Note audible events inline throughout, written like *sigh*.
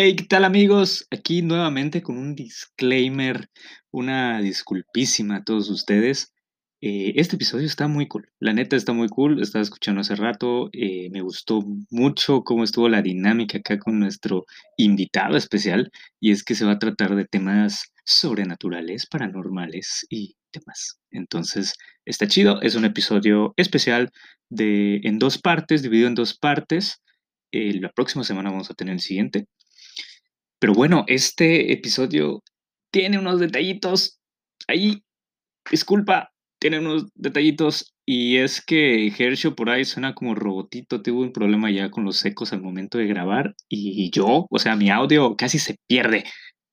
Hey, ¿qué tal amigos? Aquí nuevamente con un disclaimer, una disculpísima a todos ustedes. Eh, este episodio está muy cool, la neta está muy cool, estaba escuchando hace rato, eh, me gustó mucho cómo estuvo la dinámica acá con nuestro invitado especial y es que se va a tratar de temas sobrenaturales, paranormales y demás. Entonces, está chido, es un episodio especial de, en dos partes, dividido en dos partes. Eh, la próxima semana vamos a tener el siguiente. Pero bueno, este episodio tiene unos detallitos ahí. Disculpa, tiene unos detallitos. Y es que Hershey por ahí suena como robotito. Tuvo un problema ya con los ecos al momento de grabar. Y yo, o sea, mi audio casi se pierde.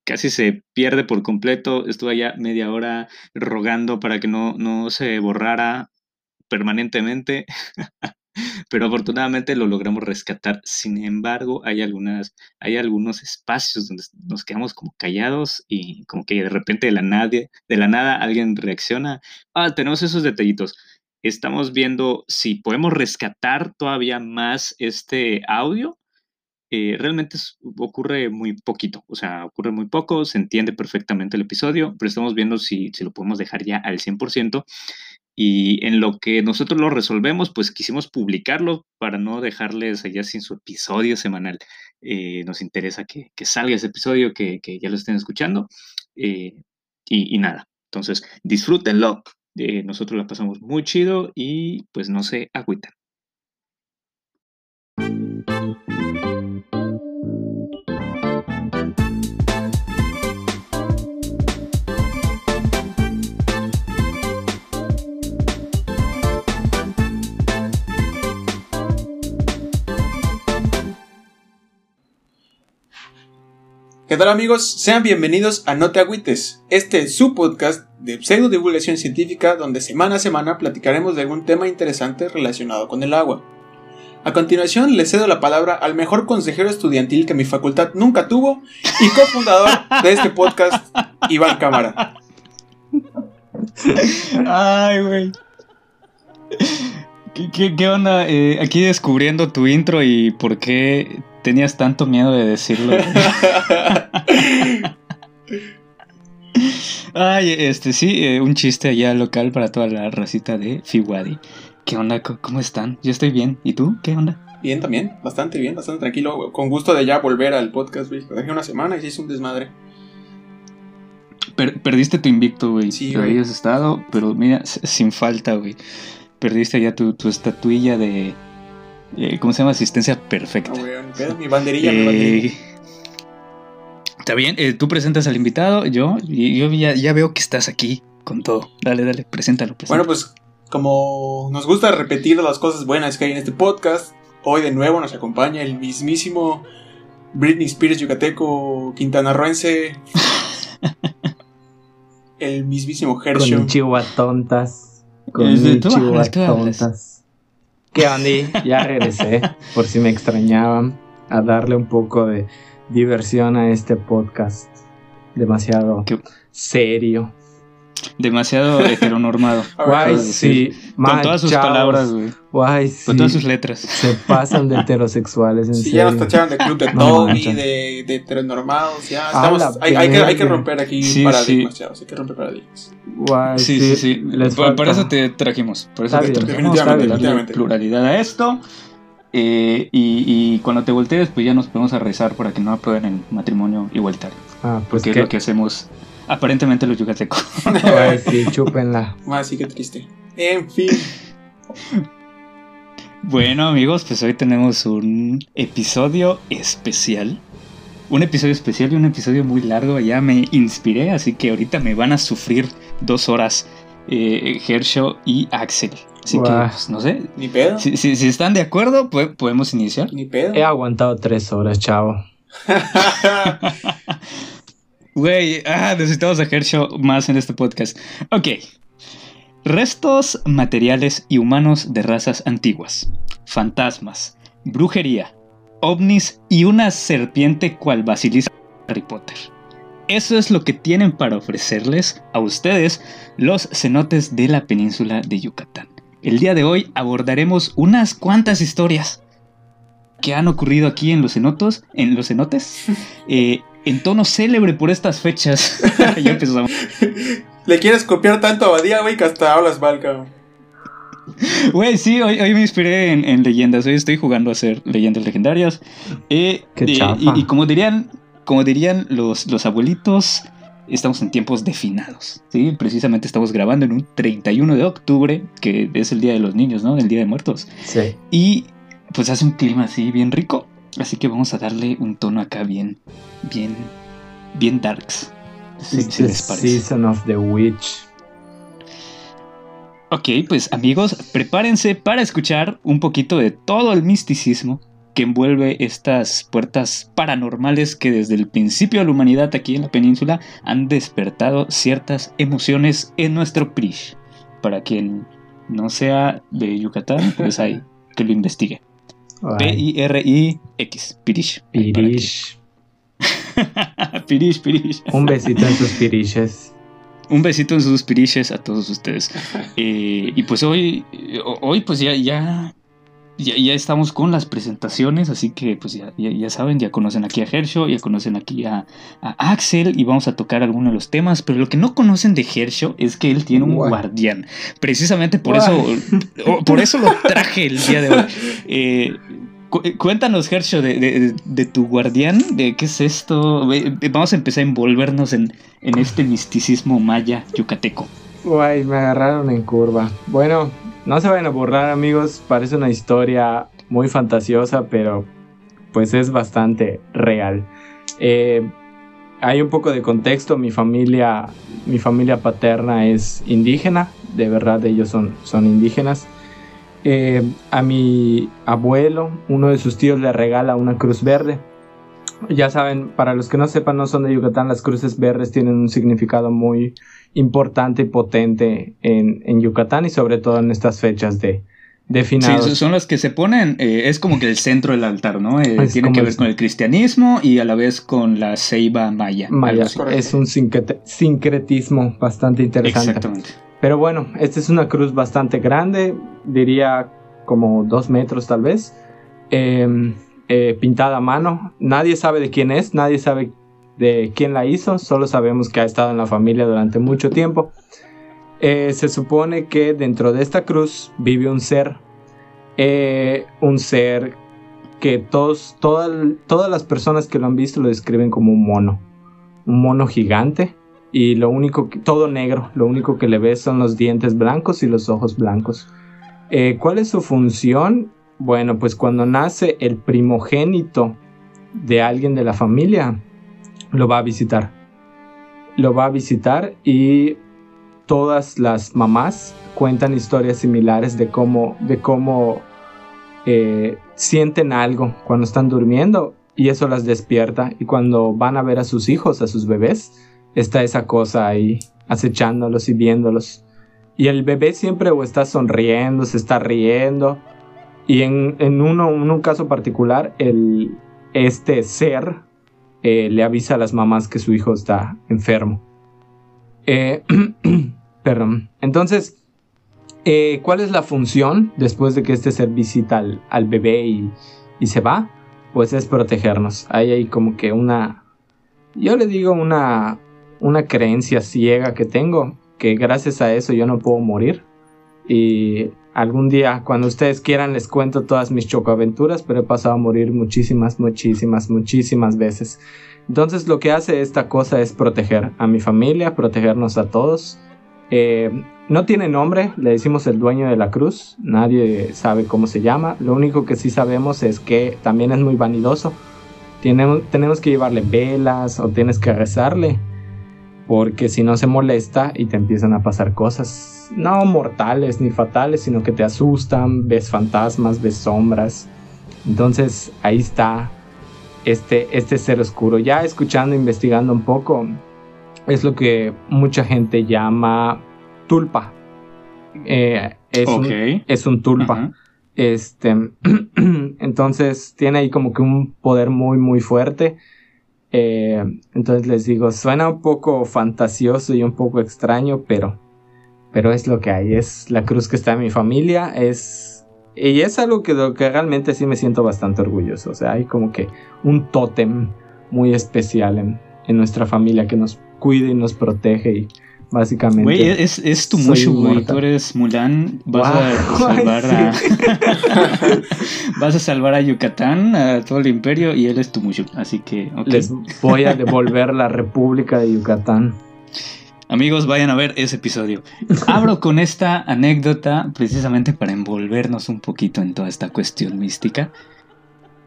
Casi se pierde por completo. Estuve allá media hora rogando para que no, no se borrara permanentemente. *laughs* pero afortunadamente lo logramos rescatar. Sin embargo, hay, algunas, hay algunos espacios donde nos quedamos como callados y como que de repente de la, nadie, de la nada alguien reacciona. Ah, tenemos esos detallitos. Estamos viendo si podemos rescatar todavía más este audio. Eh, realmente ocurre muy poquito, o sea, ocurre muy poco, se entiende perfectamente el episodio, pero estamos viendo si, si lo podemos dejar ya al 100%. Y en lo que nosotros lo resolvemos, pues quisimos publicarlo para no dejarles allá sin su episodio semanal. Eh, nos interesa que, salga ese episodio, que, ya lo estén escuchando. Eh, y, nada, entonces disfrútenlo. Eh, nosotros la pasamos muy chido y pues no se agüitan. ¿Qué tal amigos? Sean bienvenidos a No te agüites. Este es su podcast de pseudo divulgación científica donde semana a semana platicaremos de algún tema interesante relacionado con el agua. A continuación le cedo la palabra al mejor consejero estudiantil que mi facultad nunca tuvo y cofundador de este podcast, Iván Cámara. Ay, güey. ¿Qué, onda? Eh, aquí descubriendo tu intro y por qué tenías tanto miedo de decirlo. *laughs* Ay, este sí, eh, un chiste allá local para toda la racita de Fiwadi. ¿Qué onda? ¿Cómo están? Yo estoy bien. ¿Y tú? ¿Qué onda? Bien también, bastante bien, bastante tranquilo. Con gusto de ya volver al podcast, güey. Dejé una semana y se hizo un desmadre. perdiste tu invicto, güey. Sí, güey. Habías estado, pero mira, sin falta, güey perdiste ya tu, estatuilla de. Eh, ¿Cómo se llama? Asistencia perfecta. Ah, mi banderilla, eh, Está bien, eh, tú presentas al invitado, yo, y yo ya, veo que estás aquí con todo. Dale, dale, preséntalo, Bueno, pues como nos gusta repetir las cosas buenas que hay en este podcast, hoy de nuevo nos acompaña el mismísimo Britney Spears yucateco quintanarroense, *laughs* el mismísimo Hershey. Con tontas. Con tontas. ¿Qué onda? Ya regresé, por si me extrañaban, a darle un poco de diversión a este podcast. Demasiado serio. Demasiado heteronormado. Guay, sí. Con todas sus palabras, güey. Guay, sí. Con todas sus letras. Se pasan de heterosexuales, en sí, ya nos tacharon de club de *laughs* Toby, de, de heteronormados, ya. Estamos, hay, hay, que, hay, que, romper aquí paradigmas, chavos. Hay que romper paradigmas. Guay, sí, sí, sí. Por, eso te trajimos. Por eso te trajimos. Darle pluralidad a esto. Eh, y, y, cuando te voltees, pues ya nos podemos a rezar para que no aprueben el matrimonio igualitario. Ah, pues porque es lo que hacemos Aparentemente los yucatecos. *laughs* Ay, sí, chúpenla. Ay, sí, qué triste. En fin. Bueno, amigos, pues hoy tenemos un episodio especial. Un episodio especial y un episodio muy largo. Ya me inspiré, así que ahorita me van a sufrir dos horas eh, y Axel. Así que, pues, no sé. Ni pedo. Si, si, están de acuerdo, podemos iniciar. Ni pedo. He aguantado tres horas, chavo. *laughs* Güey, ah, necesitamos a más en este podcast. Ok. Restos materiales y humanos de razas antiguas. Fantasmas. Brujería. ovnis y una serpiente cual basiliza Harry Potter. Eso es lo que tienen para ofrecerles a ustedes los cenotes de la península de Yucatán. El día de hoy abordaremos unas cuantas historias que han ocurrido aquí en los cenotos, en los cenotes, *laughs* eh, en tono célebre por estas fechas. *laughs* ya empezamos. Le quieres copiar tanto a Badía, güey, que hasta hablas mal, cabrón. Güey, sí, hoy, me inspiré en, leyendas. Hoy estoy jugando a hacer leyendas legendarias. Eh, Qué eh, y, y, como dirían, como dirían los, los abuelitos, estamos en tiempos definados. ¿sí? Precisamente estamos grabando en un 31 de octubre, que es el Día de los Niños, ¿no? El Día de Muertos. Sí. Y pues hace un clima así bien rico. Así que vamos a darle un tono acá bien, bien, bien darks. Si, les parece. Season of the Witch. Ok, pues amigos, prepárense para escuchar un poquito de todo el misticismo que envuelve estas puertas paranormales que desde el principio de la humanidad aquí en la península han despertado ciertas emociones en nuestro Prish. Para quien no sea de Yucatán, pues hay que lo investigue. P-I-R-I-X. Pirish. Pirish. *laughs* pirish, pirish. Un besito en sus pirishes. Un besito en sus pirishes a todos ustedes. *laughs* Eh, y pues hoy, hoy pues ya, ya ya, estamos con las presentaciones, así que pues ya, ya, saben, ya conocen aquí a Hersho, ya conocen aquí a, Axel y vamos a tocar algunos de los temas, pero lo que no conocen de Hersho es que él tiene un guardián. Precisamente por eso, por eso lo traje el día de hoy. Eh, cuéntanos, Hersho, de, tu guardián, de qué es esto. Vamos a empezar a envolvernos en, en este misticismo maya yucateco. Guay, me agarraron en curva. Bueno, no se vayan a borrar amigos, parece una historia muy fantasiosa, pero pues es bastante real. Eh, hay un poco de contexto, mi familia, mi familia paterna es indígena, de verdad ellos son, son indígenas. Eh, a mi abuelo, uno de sus tíos le regala una cruz verde. Ya saben, para los que no sepan, no son de Yucatán, las cruces verdes tienen un significado muy, importante y potente en, Yucatán y sobre todo en estas fechas de, de finados. Sí, son las que se ponen, eh, es como que el centro del altar, ¿no? Eh, tiene que ver con el cristianismo y a la vez con la ceiba maya. Maya, es un sincretismo bastante interesante. Exactamente. Pero bueno, esta es una cruz bastante grande, diría como dos metros tal vez, em, eh, pintada a mano. Nadie sabe de quién es, nadie sabe de quién la hizo, solo sabemos que ha estado en la familia durante mucho tiempo. Eh, se supone que dentro de esta cruz vive un ser, eh, un ser que todos, todas las personas que lo han visto lo describen como un mono, un mono gigante y lo único, todo negro, lo único que le ves son los dientes blancos y los ojos blancos. Eh, ¿Cuál es su función? Bueno, pues cuando nace el primogénito de alguien de la familia, lo va a visitar. Lo va a visitar y todas las mamás cuentan historias similares de cómo, de cómo eh, sienten algo cuando están durmiendo y eso las despierta y cuando van a ver a sus hijos, a sus bebés, está esa cosa ahí acechándolos y viéndolos. Y el bebé siempre o está sonriendo, se está riendo. Y en, en un caso particular, el, este ser eh, le avisa a las mamás que su hijo está enfermo. Eh, *clears throat* perdón. Entonces, eh, ¿cuál es la función después de que este ser visita al, bebé y, y, se va? Pues es protegernos. Ahí hay como que una, yo le digo una, una creencia ciega que tengo, que gracias a eso yo no puedo morir. Y algún día, cuando ustedes quieran, les cuento todas mis chocoaventuras, pero he pasado a morir muchísimas, muchísimas, muchísimas veces. Entonces lo que hace esta cosa es proteger a mi familia, protegernos a todos. Eh, no tiene nombre, le decimos el dueño de la cruz, nadie sabe cómo se llama. Lo único que sí sabemos es que también es muy vanidoso. Tenemos, tenemos que llevarle velas o tienes que rezarle, porque si no se molesta y te empiezan a pasar cosas no mortales ni fatales, sino que te asustan, ves fantasmas, ves sombras. Entonces ahí está este, este ser oscuro. Ya escuchando, investigando un poco, es lo que mucha gente llama tulpa. Eh, es, un, es, un, tulpa. Este, *clears throat* entonces tiene ahí como que un poder muy, muy fuerte. Eh, entonces les digo, suena un poco fantasioso y un poco extraño, pero pero es lo que hay, es la cruz que está en mi familia, es y es algo que, que realmente sí me siento bastante orgulloso. O sea, hay como que un tótem muy especial en, en nuestra familia que nos cuida y nos protege y básicamente. Güey, es, es tu Mushu, güey. Tú eres Mulan. Vas a *laughs* salvar a. *laughs* vas a salvar a Yucatán, a todo el imperio, y él es tu Mushu. Así que. Les voy a devolver la República de Yucatán. Amigos, vayan a ver ese episodio. Abro con esta anécdota precisamente para envolvernos un poquito en toda esta cuestión mística.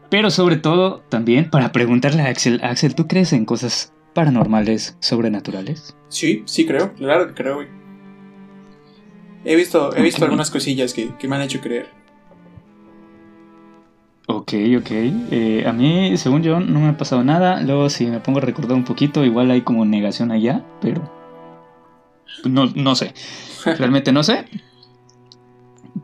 Pero sobre todo también para preguntarle a Axel, Axel, ¿tú crees en cosas paranormales, sobrenaturales? Sí, sí creo, claro que creo, He visto, he visto algunas cosillas que, me han hecho creer. Ok, ok. Eh, a mí, según yo, no me ha pasado nada. Luego, si me pongo a recordar un poquito, igual hay como negación allá, pero no, no sé. *laughs* Realmente no sé.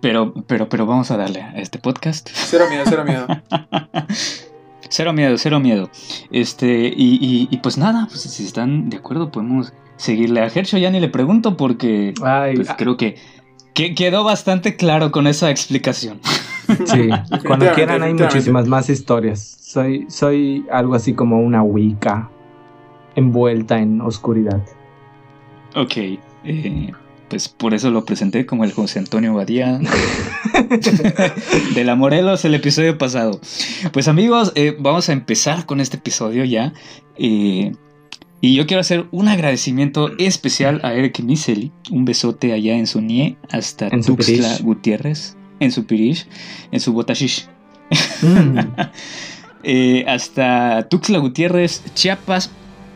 Pero, pero, pero vamos a darle a este podcast. Cero miedo, cero miedo. *laughs* cero miedo, cero miedo. Este, y, y, pues nada, pues si están de acuerdo, podemos seguirle a Hershey. Ya ni le pregunto porque pues, creo que, que, quedó bastante claro con esa explicación. *laughs* Sí, cuando quieran hay muchísimas más historias. Soy, soy algo así como una Wicca envuelta en oscuridad. Ok, eh, pues por eso lo presenté como el José Antonio Badía *laughs* de la Morelos el episodio pasado. Pues amigos, eh, vamos a empezar con este episodio ya. Eh, y yo quiero hacer un agradecimiento especial a Eric Miseli. Un besote allá en su Nie hasta Tuxtla Gutiérrez, en su Pirish, en su Botashish. Mm. *laughs* hasta Tuxtla Gutiérrez, Chiapas,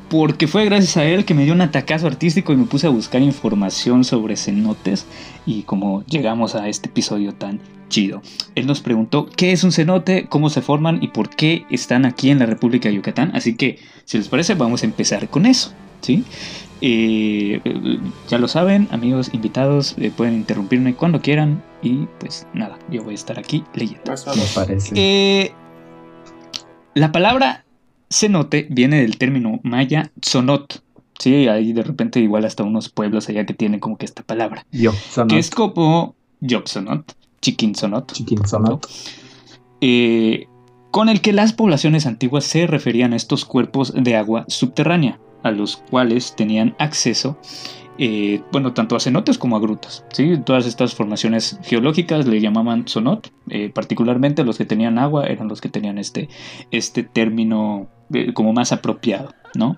porque fue gracias a él que me dio un atacazo artístico y me puse a buscar información sobre cenotes y como llegamos a este episodio tan chido. Él nos preguntó qué es un cenote, cómo se forman y por qué están aquí en la República de Yucatán. Así que, si les parece, vamos a empezar con eso. ¿sí? Eh, ya lo saben, amigos invitados, eh, pueden interrumpirme cuando quieran y pues nada, yo voy a estar aquí leyendo. parece. Eh, la palabra Cenote viene del término maya sonot. Sí, hay de repente igual hasta unos pueblos allá que tienen como que esta palabra. Que es como Yopsonot, Chiquinsonot. Chiquinsonot. Eh, con el que las poblaciones antiguas se referían a estos cuerpos de agua subterránea, a los cuales tenían acceso eh, bueno, tanto a cenotes como a grutas. ¿sí? Todas estas formaciones geológicas le llamaban sonot, eh, particularmente los que tenían agua eran los que tenían este, este término como más apropiado. ¿no?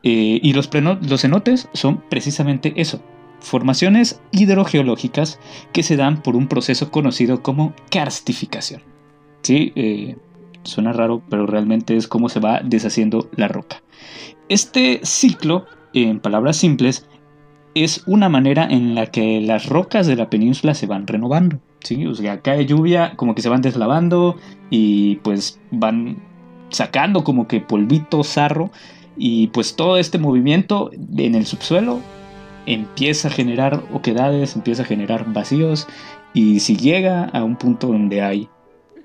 y los, cenotes son precisamente eso, formaciones hidrogeológicas que se dan por un proceso conocido como karstificación. ¿sí? suena raro, pero realmente es como se va deshaciendo la roca. Este ciclo, en palabras simples, es una manera en la que las rocas de la península se van renovando. ¿sí? O sea, cae lluvia, como que se van deslavando y pues van sacando como que polvito, sarro y pues todo este movimiento en el subsuelo empieza a generar oquedades, empieza a generar vacíos y si llega a un punto donde hay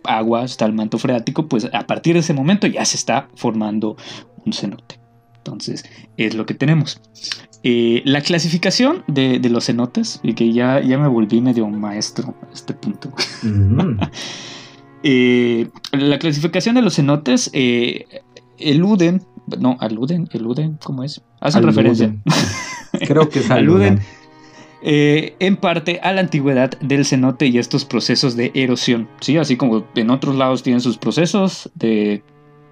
agua, está el manto freático, pues a partir de ese momento ya se está formando un cenote. Entonces, es lo que tenemos. Eh, la clasificación de, los cenotes, y que ya, ya me volví medio maestro a este punto. Mm. *laughs* Eh, la clasificación de los cenotes eh, eluden, no, aluden, eluden, ¿cómo es? Hacen referencia. *laughs* Creo que es aluden. en parte a la antigüedad del cenote y estos procesos de erosión, ¿sí? Así como en otros lados tienen sus procesos de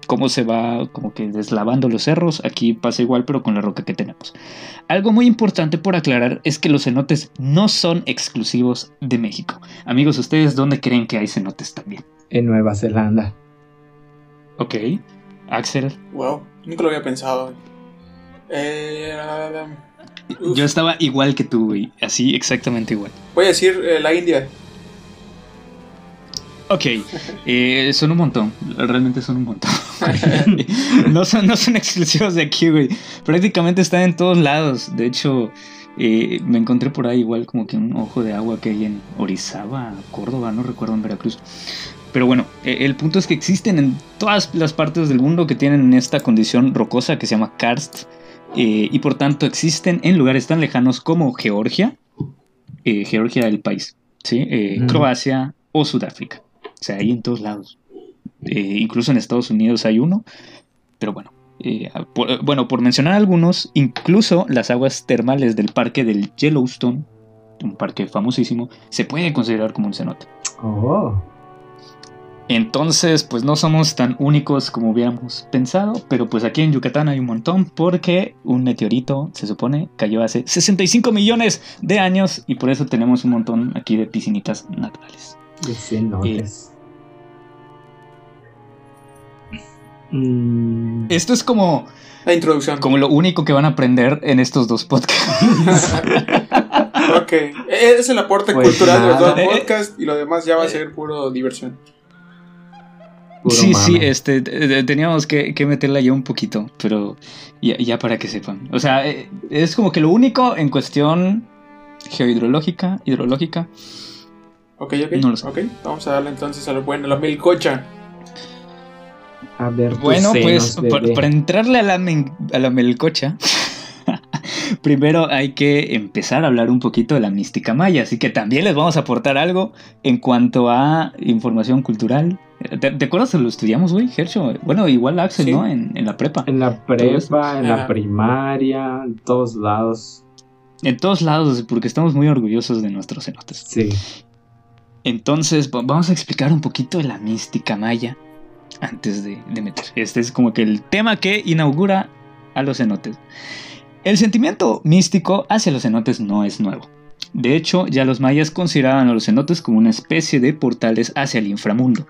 cómo se va como que deslavando los cerros, aquí pasa igual pero con la roca que tenemos. Algo muy importante por aclarar es que los cenotes no son exclusivos de México. Amigos, ¿ustedes dónde creen que hay cenotes también? En Nueva Zelanda. Ok. Axel. Wow, nunca lo había pensado. Eh, Yo estaba igual que tú, güey. Así, exactamente igual. Voy a decir eh, la India. Ok, eh, son un montón, realmente son un montón. *laughs* no, son, no son exclusivos de aquí, güey. Prácticamente están en todos lados. De hecho, eh, me encontré por ahí igual como que un ojo de agua que hay en Orizaba, Córdoba, no recuerdo en Veracruz. Pero bueno, eh, el punto es que existen en todas las partes del mundo que tienen esta condición rocosa que se llama karst. y por tanto existen en lugares tan lejanos como Georgia, Georgia el país, ¿sí? Croacia, o Sudáfrica. O sea, hay en todos lados. Eh, incluso en Estados Unidos hay uno. Pero bueno, eh, bueno, por mencionar algunos, incluso las aguas termales del parque del Yellowstone, un parque famosísimo, se puede considerar como un cenote. Oh. Entonces, pues no somos tan únicos como hubiéramos pensado, pero pues aquí en Yucatán hay un montón porque un meteorito, se supone, cayó hace 65 millones de años y por eso tenemos un montón aquí de piscinitas naturales. De mm. Esto es como... La introducción. Como lo único que van a aprender en estos dos podcasts. *laughs* ok. E-, es el aporte pues cultural de los dos podcasts y lo demás ya va a ser puro diversión sí, sí, este, teníamos que, que, meterla ya un poquito, pero ya, para que sepan. O sea, eh, es como que lo único en cuestión geohidrológica, hidrológica. Ok, ok. No lo sé. Ok, vamos a darle entonces a lo bueno, la melcocha. A ver, bueno, pues para, entrarle a la, a la melcocha. *laughs* primero hay que empezar a hablar un poquito de la mística maya, así que también les vamos a aportar algo en cuanto a información cultural. ¿Te, acuerdas que lo estudiamos, güey, Hercho? Bueno, igual Axel, ¿no? En, la prepa. En la prepa, en la primaria, en todos lados. En todos lados, porque estamos muy orgullosos de nuestros cenotes. Sí. Entonces, vamos a explicar un poquito de la mística maya antes de, de meter. Este es como que el tema que inaugura a los cenotes. El sentimiento místico hacia los cenotes no es nuevo. De hecho, ya los mayas consideraban a los cenotes como una especie de portales hacia el inframundo.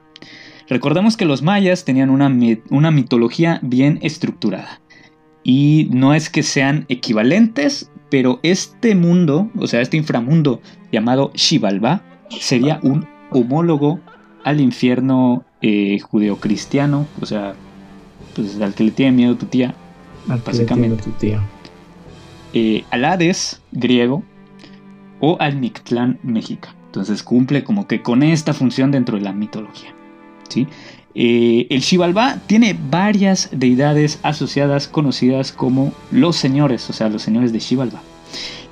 Recordemos que los mayas tenían una, una mitología bien estructurada. Y no es que sean equivalentes, pero este mundo, o sea, este inframundo llamado Xibalba, sería un homólogo al infierno eh, judeocristiano, o sea, pues al que le tiene miedo tu tía, básicamente. tu tía eh, al Hades griego o al Mictlán mexica. Entonces cumple como que con esta función dentro de la mitología. ¿Sí? Eh, el Xibalbá tiene varias deidades asociadas conocidas como los señores, o sea, los señores de Xibalbá.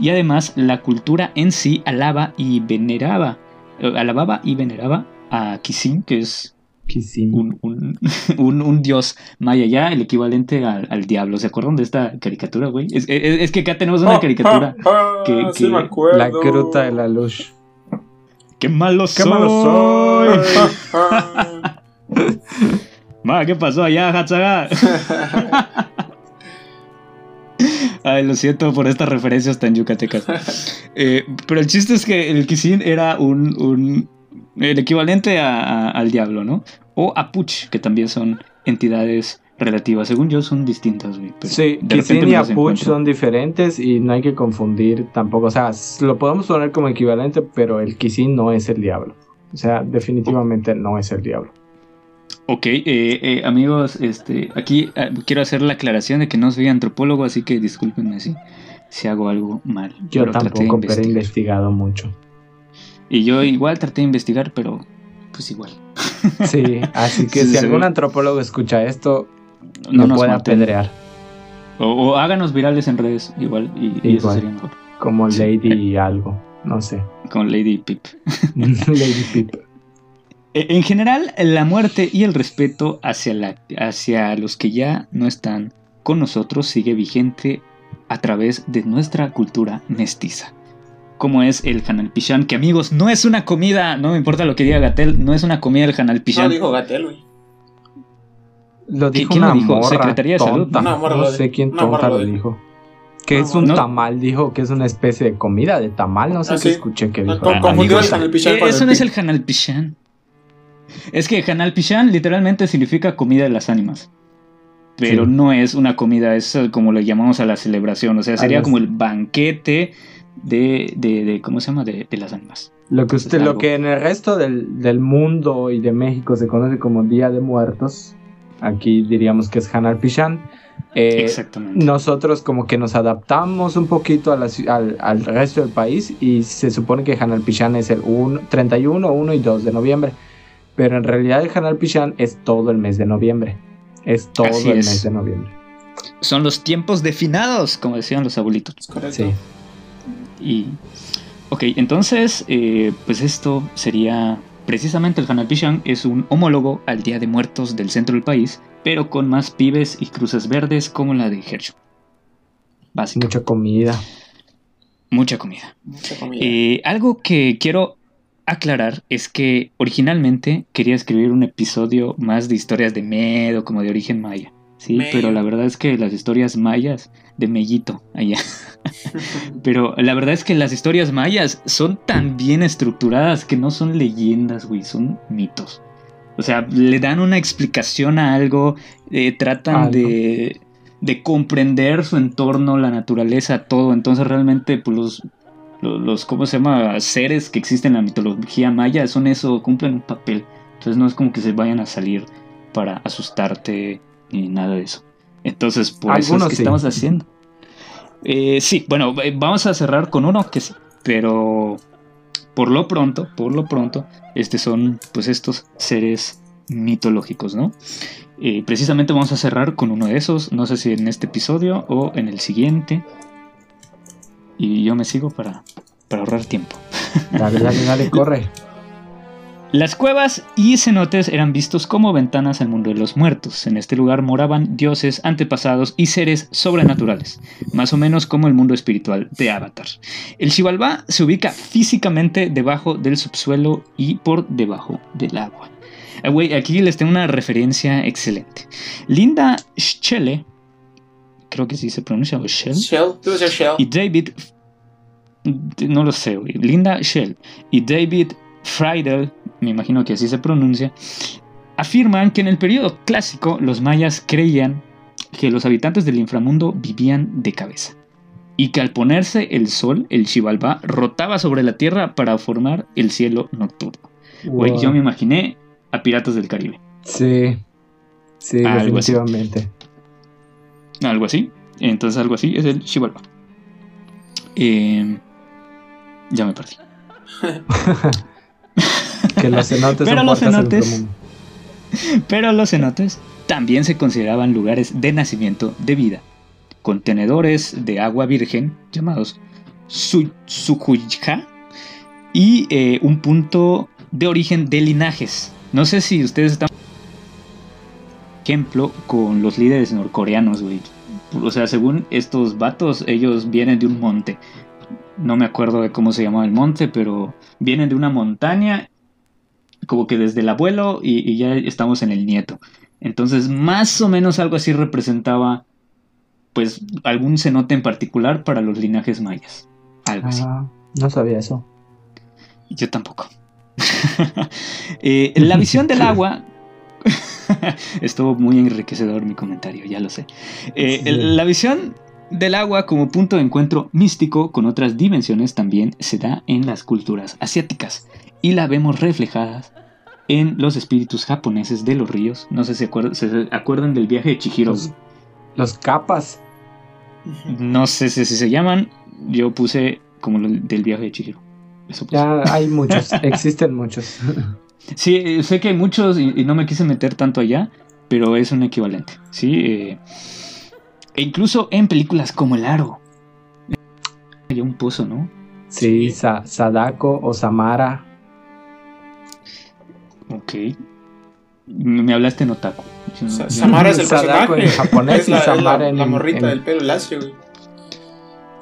Y además la cultura en sí alaba y veneraba, eh, alababa y veneraba a Kisin, que es *laughs* Un, dios maya, ya el equivalente al, diablo. ¿Se acuerdan de esta caricatura, güey? Es, que acá tenemos una ah, caricatura ah, ah, que, La gruta de la luz. ¡Qué malo soy! ¡Qué malo soy! *laughs* Ma, ¿qué pasó allá, Hatsaga? *laughs* Ay, lo siento por estas referencias tan yucatecas. Eh, pero el chiste es que el Kisin era un, el equivalente al diablo, ¿no? O Apuch, que también son entidades relativas. Según yo, son distintas, güey. sí, Kisin y Apuch son diferentes y no hay que confundir tampoco. O sea, lo podemos poner como equivalente, pero el Kisin no es el diablo. O sea, definitivamente no es el diablo. Ok, eh, eh, amigos, este, aquí eh, quiero hacer la aclaración de que no soy antropólogo, así que discúlpenme si, si hago algo mal. Yo tampoco, pero he investigado mucho. Y yo igual traté de investigar, pero pues igual. Sí, así que *laughs* si algún antropólogo escucha esto, no nos puede apedrear. O, háganos virales en redes, igual, y, eso sería mejor. Como Lady algo, no sé. Como Lady Pip. *laughs* *laughs* Lady Pip. E, en general, la muerte y el respeto hacia, la, hacia los que ya no están con nosotros sigue vigente a través de nuestra cultura mestiza como es el Hanalpishan, que amigos, no es una comida, no me importa lo que diga Gatel, no es una comida el Hanalpishan. No dijo Gatel, güey. Lo dijo una Morra Secretaría de Salud. No, sé quién tonta lo dijo. Que es un tamal, dijo que es una especie de comida de tamal, no sé qué escuché que dijo. eso no es el Hanalpishan. Es que Hanalpishan literalmente significa comida de las ánimas. Pero no es una comida, es como le llamamos a la celebración. O sea, sería como el banquete de, de, ¿cómo se llama? De, las almas. Lo que usted, lo que en el resto del, del, mundo y de México se conoce como Día de Muertos, aquí diríamos que es Hanal Pishan. Eh, Exactamente. Nosotros como que nos adaptamos un poquito al, al, resto del país y se supone que Hanal Pishan es el 31, 1 y 2 de noviembre. Pero en realidad el Hanal Pishan es todo el mes de noviembre. Es todo el mes de noviembre. Son los tiempos definados, como decían los abuelitos. Sí. Y, ok, entonces, eh, pues esto sería Precisamente el Hanapishan es un homólogo al Día de Muertos del centro del país, pero con más pibes y cruces verdes como la de Hershey. Mucha comida. Mucha comida. Eh, algo que quiero aclarar es que originalmente quería escribir un episodio más de historias de Medo, como de origen maya. Sí, pero la verdad es que las historias mayas de Mellito allá. *laughs* *laughs* pero la verdad es que las historias mayas son tan bien estructuradas que no son leyendas, güey, son mitos. O sea, le dan una explicación a algo, eh, tratan de, de, comprender su entorno, la naturaleza, todo. Entonces realmente pues, los, los, ¿cómo se llama? Seres que existen en la mitología maya son eso, cumplen un papel. Entonces no es como que se vayan a salir para asustarte ni nada de eso. Entonces, por eso es que estamos haciendo. Eh, sí, bueno, eh, vamos a cerrar con uno que sí, pero por lo pronto, por lo pronto, este son pues estos seres mitológicos, ¿no? Eh, precisamente vamos a cerrar con uno de esos, no sé si en este episodio o en el siguiente. Y yo me sigo para, para ahorrar tiempo. Dale, dale, dale, *laughs* corre. Las cuevas y cenotes eran vistos como ventanas al mundo de los muertos. En este lugar moraban dioses, antepasados y seres sobrenaturales, más o menos como el mundo espiritual de Avatar. El Xibalbá se ubica físicamente debajo del subsuelo y por debajo del agua. Ah, aquí les tengo una referencia excelente. Linda Schelle, creo que sí se pronuncia, o Shell. Y David, no lo sé, Linda Shell y David Friedel me imagino que así se pronuncia, afirman que en el periodo clásico los mayas creían que los habitantes del inframundo vivían de cabeza y que al ponerse el sol, el Xibalbá rotaba sobre la tierra para formar el cielo nocturno. yo me imaginé a Piratas del Caribe. Sí, sí, algo definitivamente. Así. Algo así. Entonces algo así es el Xibalbá. Eh, ya me perdí. *laughs* Que los cenotes *laughs* pero los cenotes, *laughs* Pero los cenotes también se consideraban lugares de nacimiento de vida, contenedores de agua virgen llamados Sukujha y eh, un punto de origen de linajes. No sé si ustedes están ejemplo con los líderes norcoreanos, güey. O sea, según estos vatos, ellos vienen de un monte. No me acuerdo de cómo se llamaba el monte, pero vienen de una montaña como que desde el abuelo y, ya estamos en el nieto. Entonces, más o menos algo así representaba, pues, algún cenote en particular para los linajes mayas. Algo así. Ah, no sabía eso. Yo tampoco. *laughs* Eh, la visión del agua. *laughs* Estuvo muy enriquecedor mi comentario, ya lo sé. Eh, la visión del agua como punto de encuentro místico con otras dimensiones también se da en las culturas asiáticas y la vemos reflejada en los espíritus japoneses de los ríos. No sé si se acuerdan del viaje de Chihiro. Los, capas. No sé si, se llaman. Yo puse como del viaje de Chihiro. ya hay muchos, *laughs* existen muchos. Sí, sé que hay muchos y, no me quise meter tanto allá, pero es un equivalente. Sí, eh, e incluso en películas como El Aro. Hay un pozo, ¿no? Sí, Sadako o Samara Ok. Me hablaste en otaku. Samara es el personaje. en japonés y Samara en... La morrita del pelo lacio,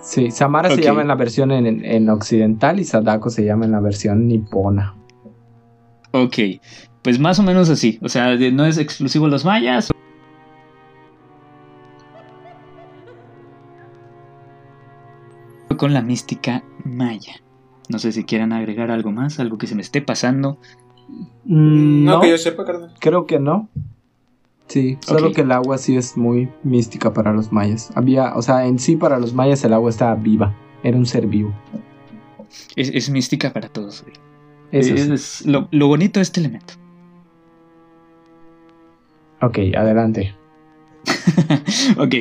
Sí, Samara se llama en la versión en, occidental y Sadako se llama en la versión nipona. Ok, pues más o menos así. O sea, no es exclusivo los mayas. Con la mística maya. No sé si quieran agregar algo más, algo que se me esté pasando. Mm, no, que yo sepa, carnal. Creo que no. Sí, solo que el agua sí es muy mística para los mayas. Había, o sea, en sí para los mayas el agua estaba viva, era un ser vivo. Es, mística para todos, es, lo, bonito de este elemento. Ok, adelante. *laughs* ok,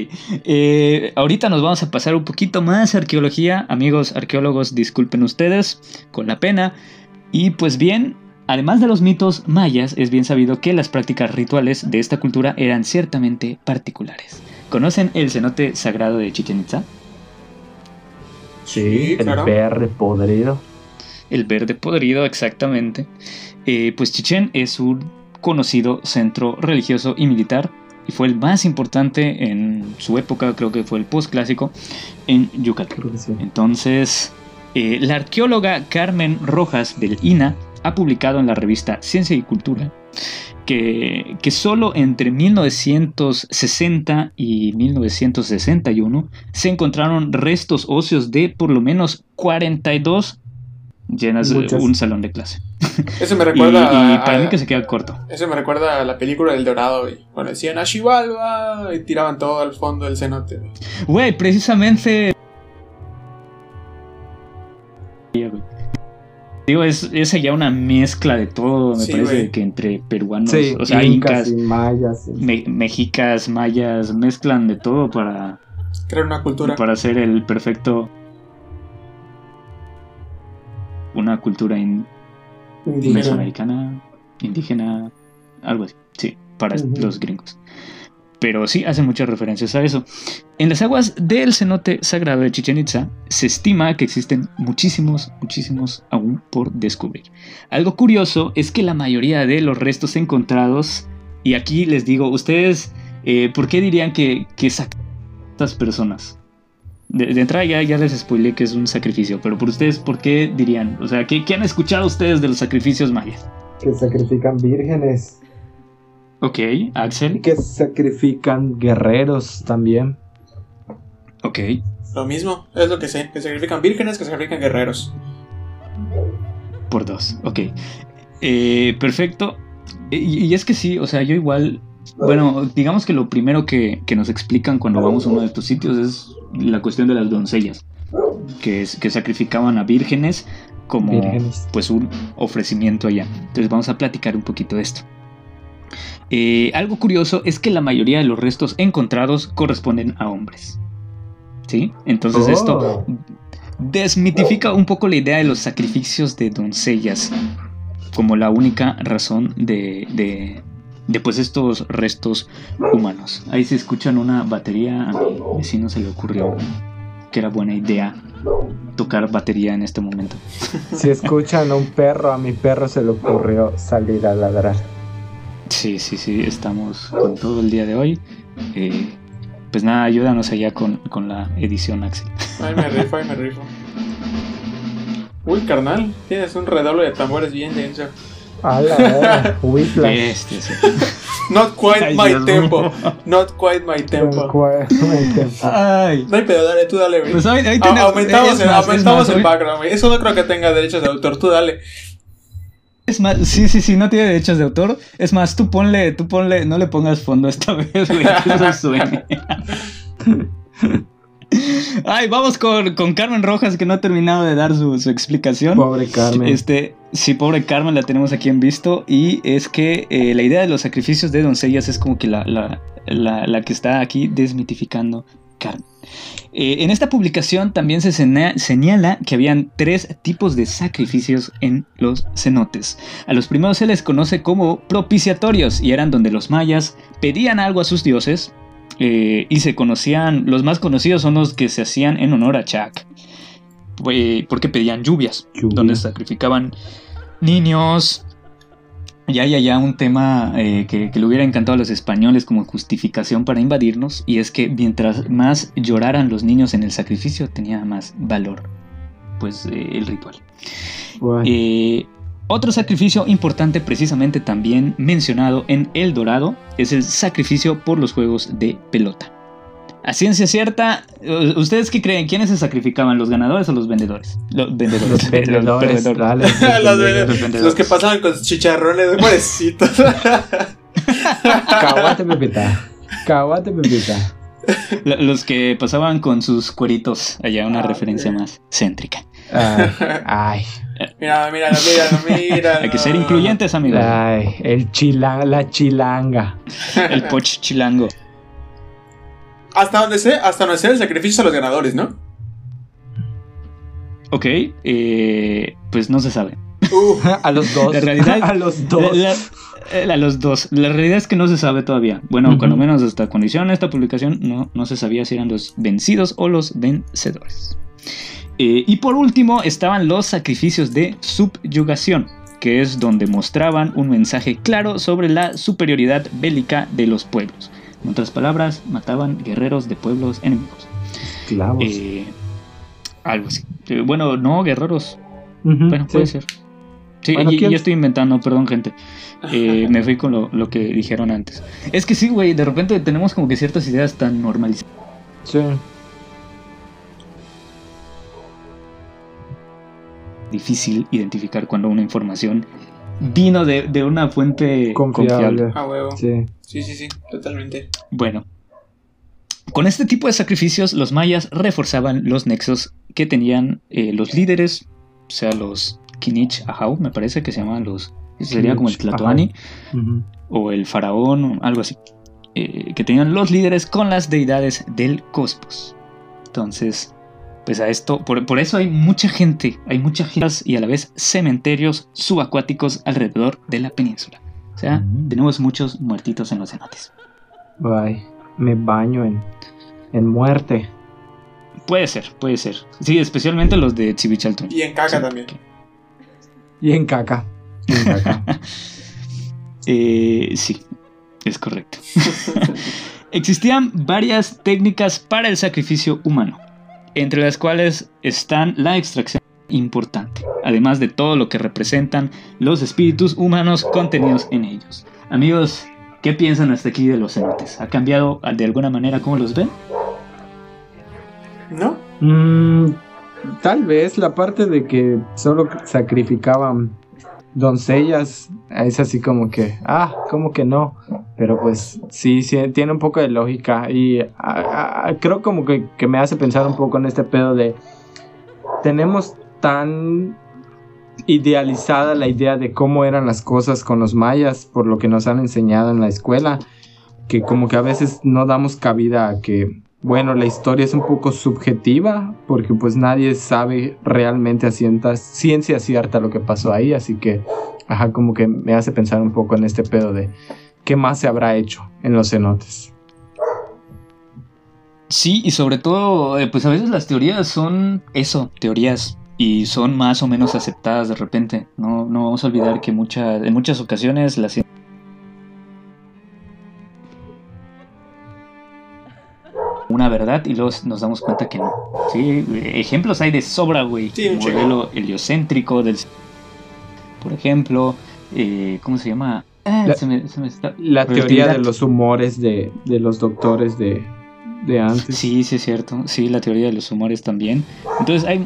eh, ahorita nos vamos a pasar un poquito más arqueología. Amigos arqueólogos, disculpen ustedes con la pena. Y pues bien, Además de los mitos mayas, es bien sabido que las prácticas rituales de esta cultura eran ciertamente particulares. ¿Conocen el cenote sagrado de Chichen Itza? Sí, el verde podrido. El verde podrido, exactamente. Eh, pues Chichén es un conocido centro religioso y militar y fue el más importante en su época, creo que fue el postclásico, en Yucatán. Entonces, eh, la arqueóloga Carmen Rojas del INA ha publicado en la revista Ciencia y Cultura que, que, solo entre 1960 y 1961 se encontraron restos óseos de por lo menos 42 llenas de un salón de clase. *laughs* Eso me recuerda y, para mí que se queda corto. Eso me recuerda a la película El Dorado, y Cuando decían Ashivalva y tiraban todo al fondo del cenote. Güey, precisamente Digo, es, es ya una mezcla de todo, me parece que entre peruanos, o sea, incas, mayas, mexicas, mayas, mezclan de todo para crear una cultura. Para hacer el perfecto una cultura mesoamericana, indígena, algo así, sí, para los gringos pero sí hacen muchas referencias a eso. En las aguas del cenote sagrado de Chichen Itza se estima que existen muchísimos, muchísimos aún por descubrir. Algo curioso es que la mayoría de los restos encontrados, y aquí les digo, ustedes, eh, ¿por qué dirían que, que estas personas? De, entrada ya, ya, les spoilé que es un sacrificio, pero por ustedes, ¿por qué dirían? O sea, ¿qué, qué han escuchado ustedes de los sacrificios mayas? Que sacrifican vírgenes. Ok, Axel. Que sacrifican guerreros también. Ok. Lo mismo, es lo que sé. Que sacrifican vírgenes, que sacrifican guerreros. Por dos, ok. Eh, perfecto. Y, es que sí, o sea, yo igual. Bueno, digamos que lo primero que, nos explican cuando vamos a uno de estos sitios es la cuestión de las doncellas. Que, que sacrificaban a vírgenes como pues un ofrecimiento allá. Entonces vamos a platicar un poquito de esto. Eh, algo curioso es que la mayoría de los restos encontrados corresponden a hombres. ¿Sí? Entonces oh. esto desmitifica un poco la idea de los sacrificios de doncellas como la única razón de, de, pues, estos restos humanos. Ahí se escuchan una batería, a mi vecino se le ocurrió que era buena idea tocar batería en este momento. Si escuchan a un perro, a mi perro se le ocurrió salir a ladrar. Sí, sí, sí, estamos con todo el día de hoy. Eh, pues nada, ayúdanos allá con, la edición, Axel. Ay, me rifo, ay, me rifo. Uy, carnal, tienes un redoble de tambores bien denso. ¡Hala! Uy, Bestia, sí. Not quite my tempo. Not quite my tempo. Ay. No hay pedo, dale, tú dale, güey. Pues ahí aumentamos, el, aumentamos el background, güey. Eso no creo que tenga derechos de autor, tú dale. Es más, sí, sí, sí, no tiene derechos de autor. Es más, tú ponle, tú ponle, no le pongas fondo esta vez, güey, eso *laughs* suene. Ay, vamos con, Carmen Rojas, que no ha terminado de dar su, explicación. Pobre Carmen. Este, sí, pobre Carmen, la tenemos aquí en visto. Y es que eh, la idea de los sacrificios de doncellas es como que la, la, la que está aquí desmitificando Carmen. Eh, en esta publicación también se señala que habían tres tipos de sacrificios en los cenotes. A los primeros se les conoce como propiciatorios y eran donde los mayas pedían algo a sus dioses eh, y se conocían, los más conocidos son los que se hacían en honor a Chak, eh, porque pedían lluvias, donde sacrificaban niños, ya hay allá un tema eh, que, le hubiera encantado a los españoles como justificación para invadirnos, y es que mientras más lloraran los niños en el sacrificio, tenía más valor pues eh, el ritual. Eh, otro sacrificio importante precisamente también mencionado en El Dorado es el sacrificio por los juegos de pelota. A ciencia cierta, ¿ustedes qué creen? ¿Quiénes se sacrificaban? ¿Los ganadores o los vendedores? Los vendedores. *laughs* Los vendedores. los, que pasaban con chicharrones de muerecitos. *laughs* Caguate pepita. Caguate pepita. Los que pasaban con sus cueritos. Allá una referencia más céntrica. ay. Mira, mira, mira, mira. Hay que ser incluyentes, amigos. Ay, el chilanga, la chilanga. El poch chilango. Hasta donde sé, hasta donde sé el sacrificio a los ganadores, ¿no? Ok, eh, pues no se sabe. *laughs* a los dos. La realidad, *laughs* a los dos. a los dos. La realidad es que no se sabe todavía. Bueno, cuando menos hasta cuando hicieron esta publicación no, no se sabía si eran los vencidos o los vencedores. Eh, y por último estaban los sacrificios de subyugación. que es donde mostraban un mensaje claro sobre la superioridad bélica de los pueblos. En otras palabras, mataban guerreros de pueblos enemigos. Clavos. Eh, algo así. Eh, bueno, no, guerreros. bueno, puede ser. Sí, y, ya estoy inventando, perdón, gente. Eh, *laughs* me fui con lo, lo, que dijeron antes. Es que sí, güey, de repente tenemos como que ciertas ideas tan normalizadas. Sí. Difícil identificar cuando una información vino de, de una fuente confiable. Ah, huevo. Sí. Sí, sí, sí, totalmente. Bueno, con este tipo de sacrificios, los mayas reforzaban los nexos que tenían eh, los líderes, o sea, los Kinich Ahau, me parece que se llaman los. Sería como el Tlatoani, o el faraón, o algo así. Eh, que tenían los líderes con las deidades del cosmos. Entonces, pues a esto, por, eso hay mucha gente, hay muchas giras y a la vez cementerios subacuáticos alrededor de la península. O sea, tenemos muchos muertitos en los cenotes. Bye me baño en, en muerte. Puede ser, puede ser. Sí, especialmente los de Chivichaltún. Y en caca también. Y en caca. en caca. *laughs* Eh, sí, es correcto. *laughs* Existían varias técnicas para el sacrificio humano, entre las cuales están la extracción importante, además de todo lo que representan los espíritus humanos contenidos en ellos. Amigos, ¿Qué piensan hasta aquí de los cenotes? ¿Ha cambiado de alguna manera cómo los ven? ¿No? Mm, tal vez la parte de que solo sacrificaban doncellas es así como que, ah, como que no. Pero pues sí, sí tiene un poco de lógica y ah, ah, creo como que, que me hace pensar un poco en este pedo de, tenemos tan idealizada la idea de cómo eran las cosas con los mayas por lo que nos han enseñado en la escuela, que como que a veces no damos cabida a que, bueno, la historia es un poco subjetiva, porque pues nadie sabe realmente a ciencia cierta lo que pasó ahí, así que, ajá, como que me hace pensar un poco en este pedo de qué más se habrá hecho en los cenotes. Sí, y sobre todo, eh, pues a veces las teorías son eso, teorías y son más o menos aceptadas de repente. No, no vamos a olvidar que mucha, en muchas ocasiones la ciencia una verdad y luego nos damos cuenta que no. Sí, ejemplos hay de sobra, güey. Sí, el modelo heliocéntrico del... Por ejemplo, eh, ¿cómo se llama? Ah, la, se me, se me está... la teoría de los humores de, de los doctores de, de antes. Sí, sí es cierto. Sí, la teoría de los humores también. Entonces hay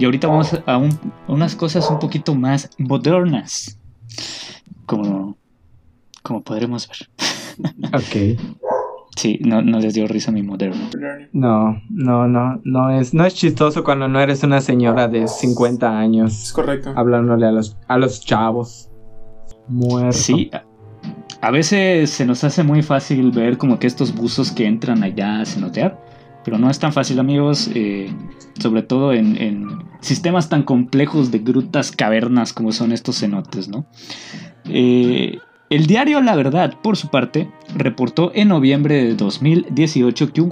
Y ahorita vamos a, unas cosas un poquito más modernas. Como, como podremos ver. *laughs* Ok. Sí, no, no, les dio risa mi moderno. No, no, no, no es, no es chistoso cuando no eres una señora de 50 años. Es correcto. Hablándole a los, a los chavos. Muerto. Sí, a veces se nos hace muy fácil ver como que estos buzos que entran allá a cenotear pero no es tan fácil amigos, eh, sobre todo en, sistemas tan complejos de grutas, cavernas como son estos cenotes, ¿no? Eh, el diario La Verdad, por su parte, reportó en noviembre de 2018 que un,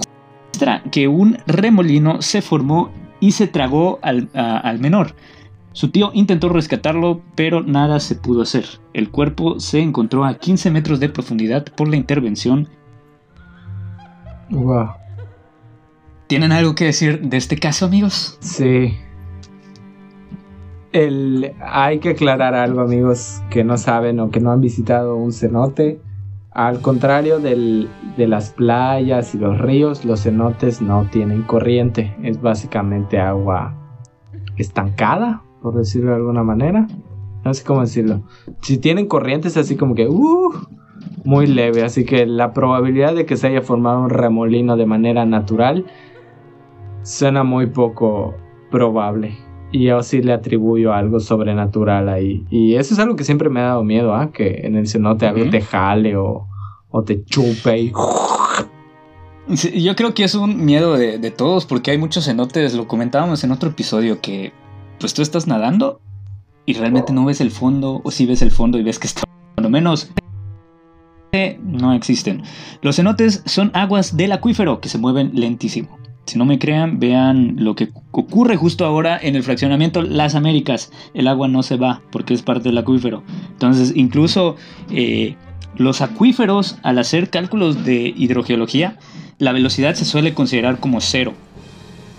que un remolino se formó y se tragó al, al menor. Su tío intentó rescatarlo, pero nada se pudo hacer. El cuerpo se encontró a 15 metros de profundidad por la intervención. Wow. ¿Tienen algo que decir de este caso, amigos? Sí. El, hay que aclarar algo, amigos, que no saben o que no han visitado un cenote. Al contrario de las playas y los ríos, los cenotes no tienen corriente. Es básicamente agua estancada, por decirlo de alguna manera. No sé cómo decirlo. Si tienen corriente es así como que... Uh, muy leve, así que la probabilidad de que se haya formado un remolino de manera natural suena muy poco probable. Y yo sí le atribuyo algo sobrenatural ahí. Y eso es algo que siempre me ha dado miedo, ¿ah? Que en el cenote algo te jale o, te chupe y... *laughs* yo creo que es un miedo de, todos porque hay muchos cenotes, lo comentábamos en otro episodio, que pues tú estás nadando y realmente no ves el fondo o si ves el fondo y ves que está... Por lo menos no existen. Los cenotes son aguas del acuífero que se mueven lentísimo. Si no me crean, vean lo que ocurre justo ahora en el fraccionamiento Las Américas. El agua no se va porque es parte del acuífero. Entonces, incluso eh, los acuíferos, al hacer cálculos de hidrogeología, la velocidad se suele considerar como cero.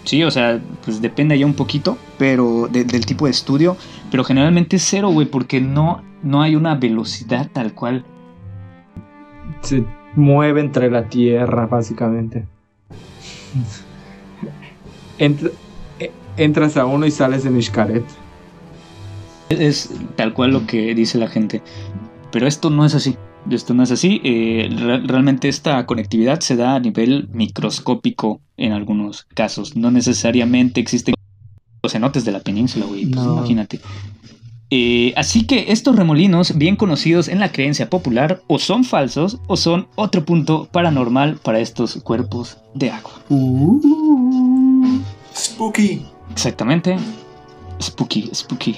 Sí, o sea, pues depende ya un poquito, pero del tipo de estudio, pero generalmente es cero, güey, porque no, no hay una velocidad tal cual. Se mueve entre la tierra, básicamente. E, entras a uno y sales de Mishkaret. Es tal cual lo que dice la gente. Pero esto no es así. Esto no es así. Eh, realmente esta conectividad se da a nivel microscópico en algunos casos. No necesariamente existen los cenotes de la península, güey. Pues imagínate. Eh, así que estos remolinos, bien conocidos en la creencia popular, o son falsos o son otro punto paranormal para estos cuerpos de agua. Uh, spooky. Exactamente. Spooky, spooky.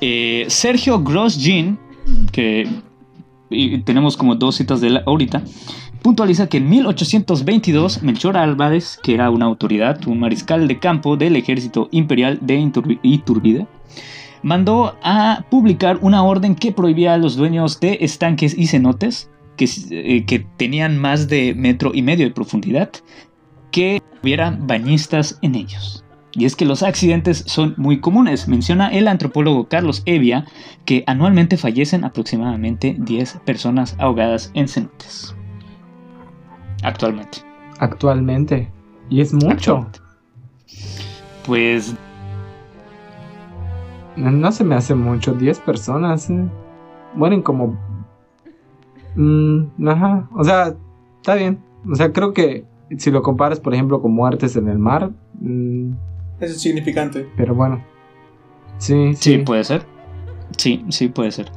Eh, Sergio Grosjean, que tenemos como dos citas de él ahorita, puntualiza que en 1822 Melchor Álvarez, que era una autoridad, un mariscal de campo del ejército imperial de Iturbide, mandó a publicar una orden que prohibía a los dueños de estanques y cenotes, que, eh, que tenían más de metro y medio de profundidad, que hubiera bañistas en ellos. Y es que los accidentes son muy comunes. Menciona el antropólogo Carlos Evia que anualmente fallecen aproximadamente 10 personas ahogadas en cenotes. Actualmente. Actualmente. Y es mucho. Pues... No, se me hace mucho. 10 personas. ¿eh? Mueren como... Mm, ajá. O sea, está bien. O sea, creo que si lo comparas, por ejemplo, con muertes en el mar... Mm, es significante. Pero bueno. Sí, sí. Sí, puede ser. Sí, sí, puede ser.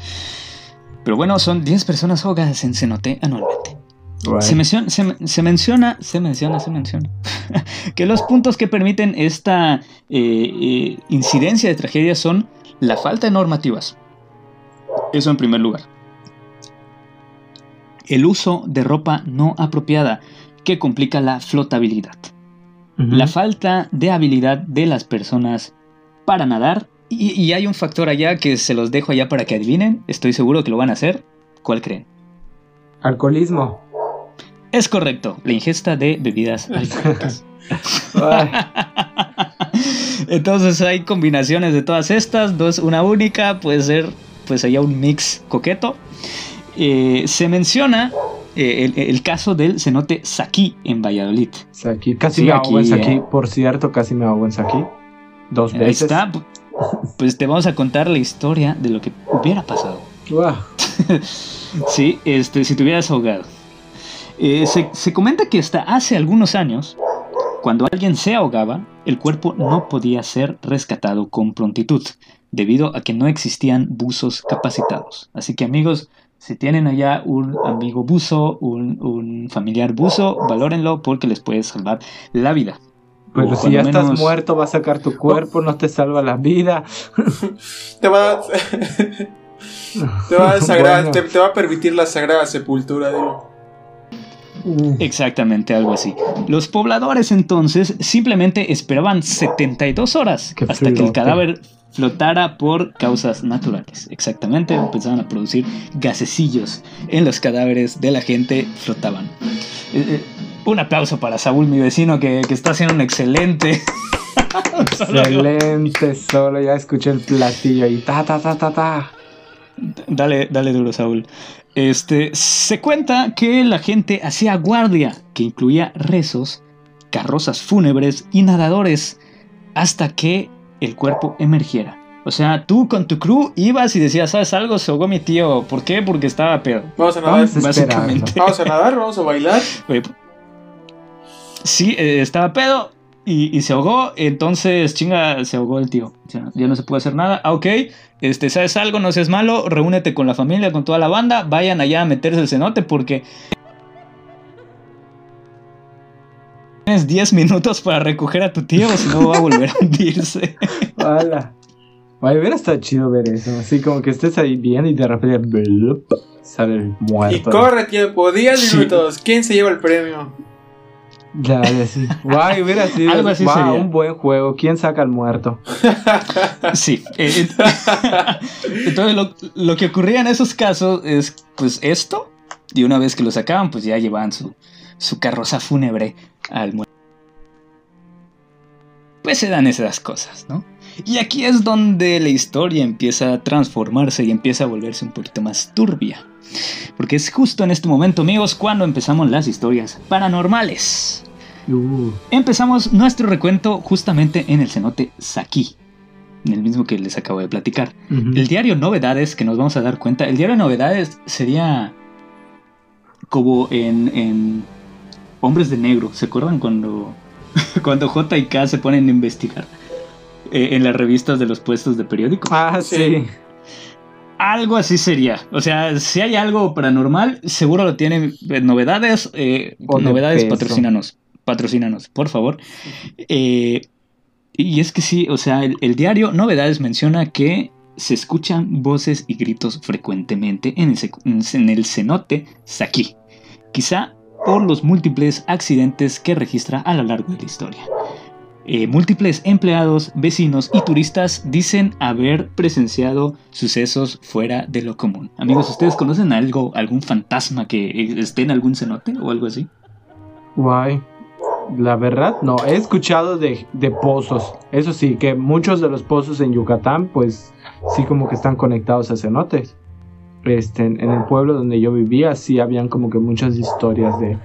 Pero bueno, son 10 personas ahogadas en cenote anualmente. Se, menciona, se, menciona, se menciona, se *laughs* menciona, que los puntos que permiten esta eh, eh, incidencia de tragedias son la falta de normativas. Eso en primer lugar. El uso de ropa no apropiada que complica la flotabilidad la falta de habilidad de las personas para nadar. Y, hay un factor allá que se los dejo allá para que adivinen. Estoy seguro que lo van a hacer. ¿Cuál creen? Alcoholismo. Es correcto, la ingesta de bebidas *laughs* alcohólicas. *laughs* Entonces hay combinaciones de todas estas, dos, una única, puede ser pues allá un mix coqueto. Eh, se menciona eh, el, caso del cenote Saki en Valladolid. Saki, casi me ahogo en Saki, eh. por cierto, casi me ahogo en Saki. Dos veces. está. Pues te vamos a contar la historia de lo que hubiera pasado. *laughs* sí, este, si te hubieras ahogado. Eh, se, se comenta que hasta hace algunos años, cuando alguien se ahogaba, el cuerpo no podía ser rescatado con prontitud, debido a que no existían buzos capacitados. Así que amigos, si tienen allá un amigo buzo, un, familiar buzo, valórenlo porque les puede salvar la vida. Pero si ya estás muerto, va a sacar tu cuerpo, no te salva la vida. *laughs* te va a... *laughs* te, va a *laughs* te, va a permitir la sagrada sepultura, digo. Exactamente, algo así. Los pobladores entonces simplemente esperaban 72 horas hasta que el cadáver flotara por causas naturales. Exactamente, empezaban a producir gasecillos en los cadáveres de la gente, flotaban. Eh, eh, un aplauso para Saúl, mi vecino, que, está haciendo un excelente. *laughs* excelente, solo ya escuché el platillo ahí. Ta, ta, ta, ta, ta. Dale, dale duro, Saúl. Este, se cuenta que la gente hacía guardia, que incluía rezos, carrozas fúnebres y nadadores, hasta que el cuerpo emergiera. O sea, tú con tu crew ibas y decías, ¿sabes algo? Se ahogó mi tío. ¿Por qué? Porque estaba pedo. Vamos a nadar. Básicamente. Vamos a nadar, vamos a bailar. *laughs* sí, eh, estaba pedo y, se ahogó. Entonces, chinga, se ahogó el tío. ya no se puede hacer nada. Ah, ok. Este, ¿sabes algo? No seas malo. Reúnete con la familia, con toda la banda. Vayan allá a meterse el cenote porque Tienes 10 minutos para recoger a tu tío, o si no va a volver a hundirse. *laughs* Hola. Vaya, hubiera estado chido ver eso. Así como que estés ahí bien y de repente sale el muerto. Y corre tiempo, 10 minutos. ¿Quién se lleva el premio? Ya, sí. Guay, hubiera *laughs* sido Algo así un buen juego. ¿Quién saca al muerto? *laughs* sí. Eh, eh, *laughs* entonces, lo, lo, que ocurría en esos casos es, pues, esto. Y una vez que lo sacaban, pues ya llevaban su, su carroza fúnebre al muerto. Pues se dan esas cosas, ¿no? Y aquí es donde la historia empieza a transformarse y empieza a volverse un poquito más turbia. Porque es justo en este momento, amigos, cuando empezamos las historias paranormales. Uh. Empezamos nuestro recuento justamente en el cenote Saki, en el mismo que les acabo de platicar. El diario Novedades, que nos vamos a dar cuenta, el diario Novedades sería como en, Hombres de Negro. ¿Se acuerdan cuando, *laughs* cuando J y K se ponen a investigar eh, en las revistas de los puestos de periódico? Ah, sí algo así sería. O sea, si hay algo paranormal, seguro lo tienen eh, novedades. Eh, novedades, patrocínanos. Patrocínanos, por favor. Eh, y es que sí, o sea, el, diario Novedades menciona que se escuchan voces y gritos frecuentemente en el, en el cenote Saki. Quizá por los múltiples accidentes que registra a lo largo de la historia. Eh, múltiples empleados, vecinos y turistas dicen haber presenciado sucesos fuera de lo común. Amigos, ¿ustedes conocen algo, algún fantasma que esté en algún cenote o algo así? Guay. La verdad, no. He escuchado de, pozos. Eso sí, que muchos de los pozos en Yucatán, pues sí como que están conectados a cenotes. Este, en el pueblo donde yo vivía, sí habían como que muchas historias de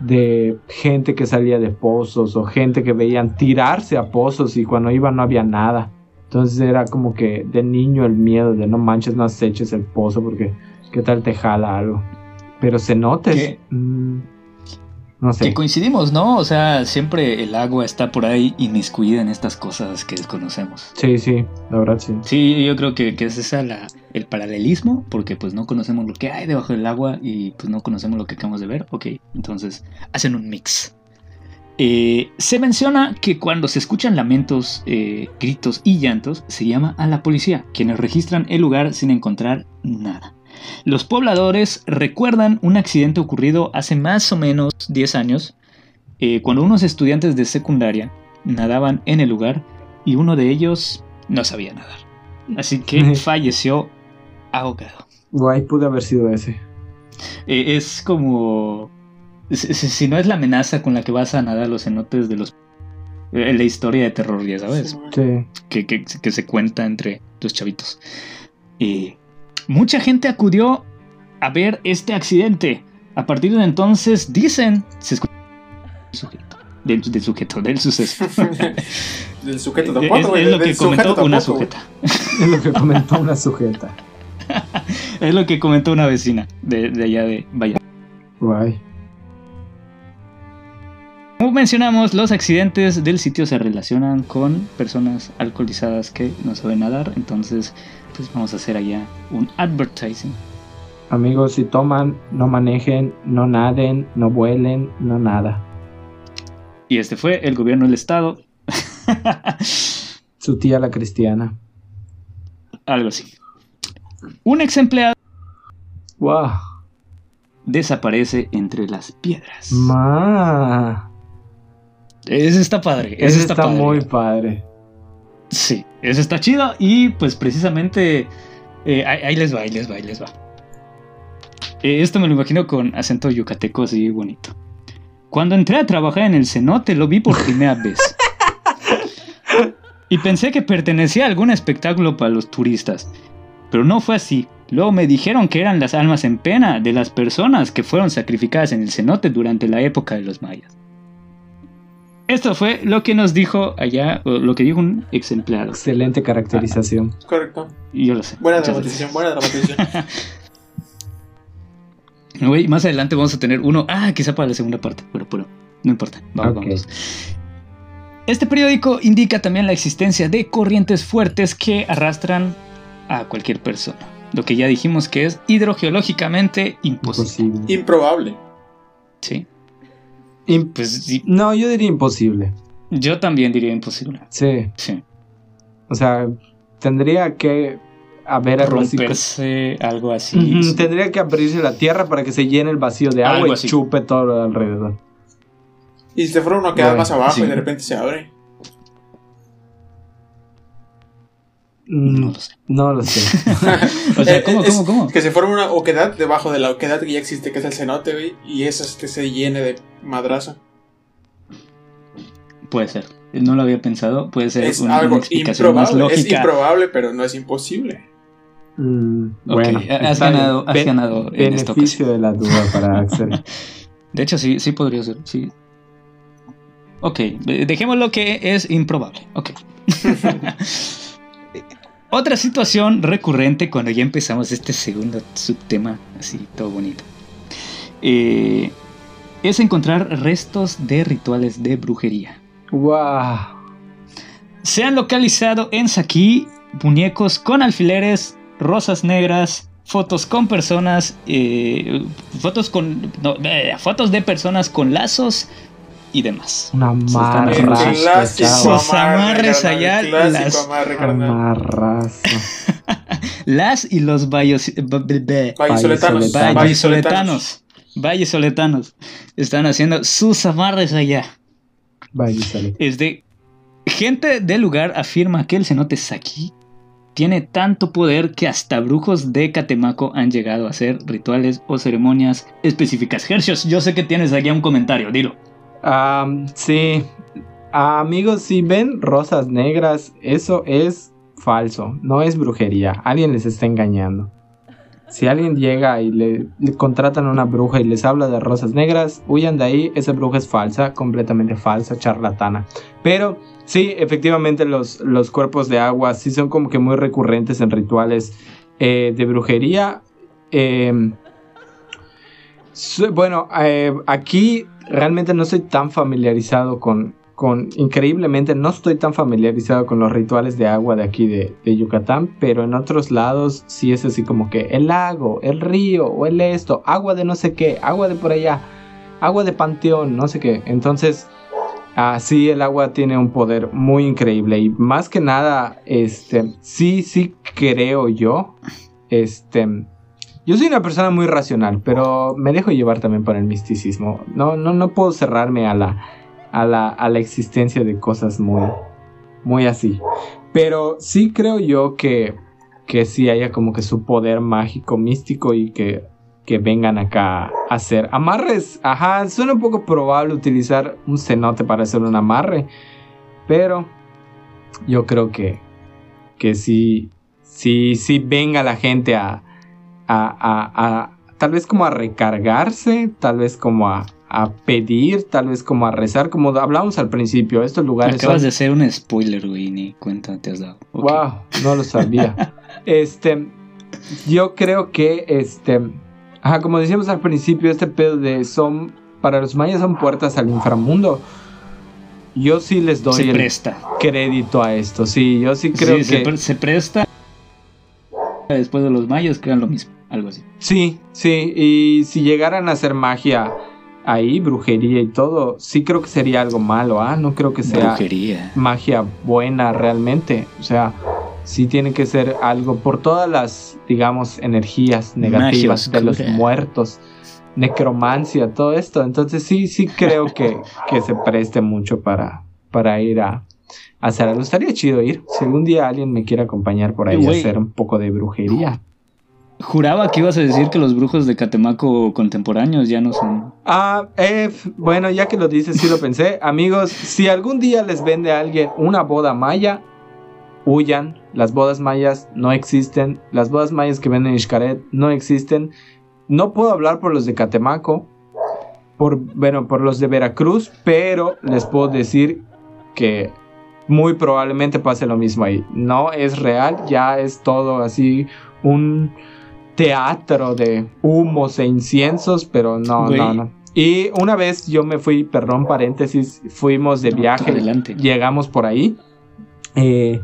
de gente que salía de pozos o gente que veían tirarse a pozos y cuando iban no había nada. Entonces era como que de niño el miedo de no manches, no aceches el pozo porque qué tal te jala algo. Pero se notes. No sé. Que coincidimos, ¿no? O sea, siempre el agua está por ahí inmiscuida en estas cosas que desconocemos. Sí, sí, la verdad sí. Sí, yo creo que, es esa la, el paralelismo, porque pues no conocemos lo que hay debajo del agua y pues no conocemos lo que acabamos de ver. Ok, entonces hacen un mix. Eh, se menciona que cuando se escuchan lamentos, eh, gritos y llantos, se llama a la policía, quienes registran el lugar sin encontrar nada. Los pobladores recuerdan un accidente ocurrido hace más o menos 10 años, eh, cuando unos estudiantes de secundaria nadaban en el lugar y uno de ellos no sabía nadar. Así que *laughs* falleció ahogado. Guay, pudo haber sido ese. Eh, es como... Si, no es la amenaza con la que vas a nadar los cenotes de los... Eh, la historia de terror, ya sabes. Sí. Que, que, se cuenta entre los chavitos. Y Mucha gente acudió a ver este accidente. A partir de entonces, dicen, se escucha sujeto, del, sujeto, del suceso. *laughs* del sujeto tampoco. *laughs* Es, lo que comentó una sujeta. es lo que comentó una sujeta. es lo que comentó una vecina de, de allá de Valladolid. Guay. Como mencionamos, los accidentes del sitio se relacionan con personas alcoholizadas que no saben nadar, entonces pues vamos a hacer allá un advertising. Amigos, si toman, no manejen, no naden, no vuelen, no nada. Y este fue el gobierno del estado. Su tía la cristiana. Algo así. Un ex empleado. Wow. Desaparece entre las piedras. Ma. Ese está padre. Ese, está, muy padre. Sí, eso está chido. Y pues precisamente eh, ahí, les va, ahí les va, ahí les va. Eh, esto me lo imagino con acento yucateco así bonito. Cuando entré a trabajar en el cenote lo vi por *laughs* primera vez. Y pensé que pertenecía a algún espectáculo para los turistas. Pero no fue así. Luego me dijeron que eran las almas en pena de las personas que fueron sacrificadas en el cenote durante la época de los mayas. Esto fue lo que nos dijo allá, lo que dijo un ex empleado. Excelente caracterización. Correcto. Y yo lo sé. Buena dramatización, buena dramatización. *laughs* más adelante vamos a tener uno. Ah, quizá para la segunda parte, pero, pero no importa. Vamos, vamos. Este periódico indica también la existencia de corrientes fuertes que arrastran a cualquier persona. Lo que ya dijimos que es hidrogeológicamente imposible. imposible. Improbable. Sí. Pues, no, yo diría imposible. Yo también diría imposible. Sí. Sí. O sea, tendría que haber algo así. algo así. Tendría que abrirse la tierra para que se llene el vacío de agua y chupe todo alrededor. Y si se fuera uno queda más abajo y de repente se abre. No lo sé. No lo sé. *laughs* o sea, ¿cómo, cómo, cómo? Que se forme una oquedad debajo de la oquedad que ya existe, que es el cenote, güey, y eso es que se llene de madrazo. Puede ser. No lo había pensado. Puede ser es una, algo explicación improbable. Más lógica. Es improbable, pero no es imposible. Mm, bueno, has ganado, has ganado en beneficio de la duda para *laughs* Axel. de hecho, sí, sí podría ser. Sí. Ok, dejémoslo que es improbable. Ok. *laughs* Otra situación recurrente cuando ya empezamos este segundo subtema, así todo bonito, eh, es encontrar restos de rituales de brujería. ¡Wow! Se han localizado en Saki muñecos con alfileres, rosas negras, fotos con personas, eh, fotos con eh, fotos de personas con lazos y demás. Una amarra. Sus amarres allá. Las *laughs* las y los valles, vallisoletanos. Vallisoletanos. Vallisoletanos. Están haciendo sus amarres allá. Es de. Gente del lugar afirma que el cenote Saki tiene tanto poder que hasta brujos de Catemaco han llegado a hacer rituales o ceremonias específicas. Hercios, yo sé que tienes aquí un comentario, dilo sí. amigos, si ven rosas negras, eso es falso, no es brujería. Alguien les está engañando. Si alguien llega y le, contratan a una bruja y les habla de rosas negras, huyan de ahí, esa bruja es falsa, completamente falsa, charlatana. Pero sí, efectivamente los, los cuerpos de agua sí son como que muy recurrentes en rituales eh, de brujería. Em, bueno, eh, aquí realmente no estoy tan familiarizado con, con, increíblemente no estoy tan familiarizado con los rituales de agua de aquí de, Yucatán, pero en otros lados sí es así como que el lago, el río o el esto, agua de no sé qué, agua de por allá, agua de panteón, no sé qué. Entonces, así el agua tiene un poder muy increíble y más que nada, este, sí, sí creo yo, este yo soy una persona muy racional, pero me dejo llevar también por el misticismo. No, no, no puedo cerrarme a la, a la, a la existencia de cosas muy, muy así. Pero sí creo yo que, que sí haya como que su poder mágico, místico y que, que vengan acá a hacer amarres. Ajá, suena un poco probable utilizar un cenote para hacer un amarre, pero yo creo que, que sí, sí, sí venga la gente a, a, tal vez como a recargarse, tal vez como a, pedir, tal vez como a rezar, como hablamos al principio, estos lugares... Acabas de hacer un spoiler, güey, ni cuenta te has dado. Wow, no lo sabía. *laughs* este, yo creo que, este, ajá, como decíamos al principio, este pedo de son, para los mayas son puertas al inframundo. Yo sí les doy el crédito a esto, sí, yo sí creo que... Se, se presta después de los mayas, crean lo mismo algo así. Sí, sí, y si llegaran a hacer magia ahí, brujería y todo, sí creo que sería algo malo, ¿ah? No creo que sea magia buena realmente. O sea, sí tiene que ser algo por todas las, digamos, energías negativas de los muertos, necromancia, todo esto. Entonces sí, sí creo que, que se preste mucho para, para ir a, hacer algo. Estaría chido ir. Si algún día alguien me quiere acompañar por ahí a hacer un poco de brujería. Juraba que ibas a decir que los brujos de Catemaco contemporáneos ya no son. Ah, bueno, ya que lo dices, sí lo pensé. Amigos, si algún día les vende a alguien una boda maya, huyan. Las bodas mayas no existen. Las bodas mayas que venden en no existen. No puedo hablar por los de Catemaco, por, bueno, por los de Veracruz, pero les puedo decir que muy probablemente pase lo mismo ahí. No es real, ya es todo así un teatro de humos e inciensos, pero no, no, no. Y una vez yo me fui, perdón, paréntesis, fuimos de viaje, llegamos por ahí eh,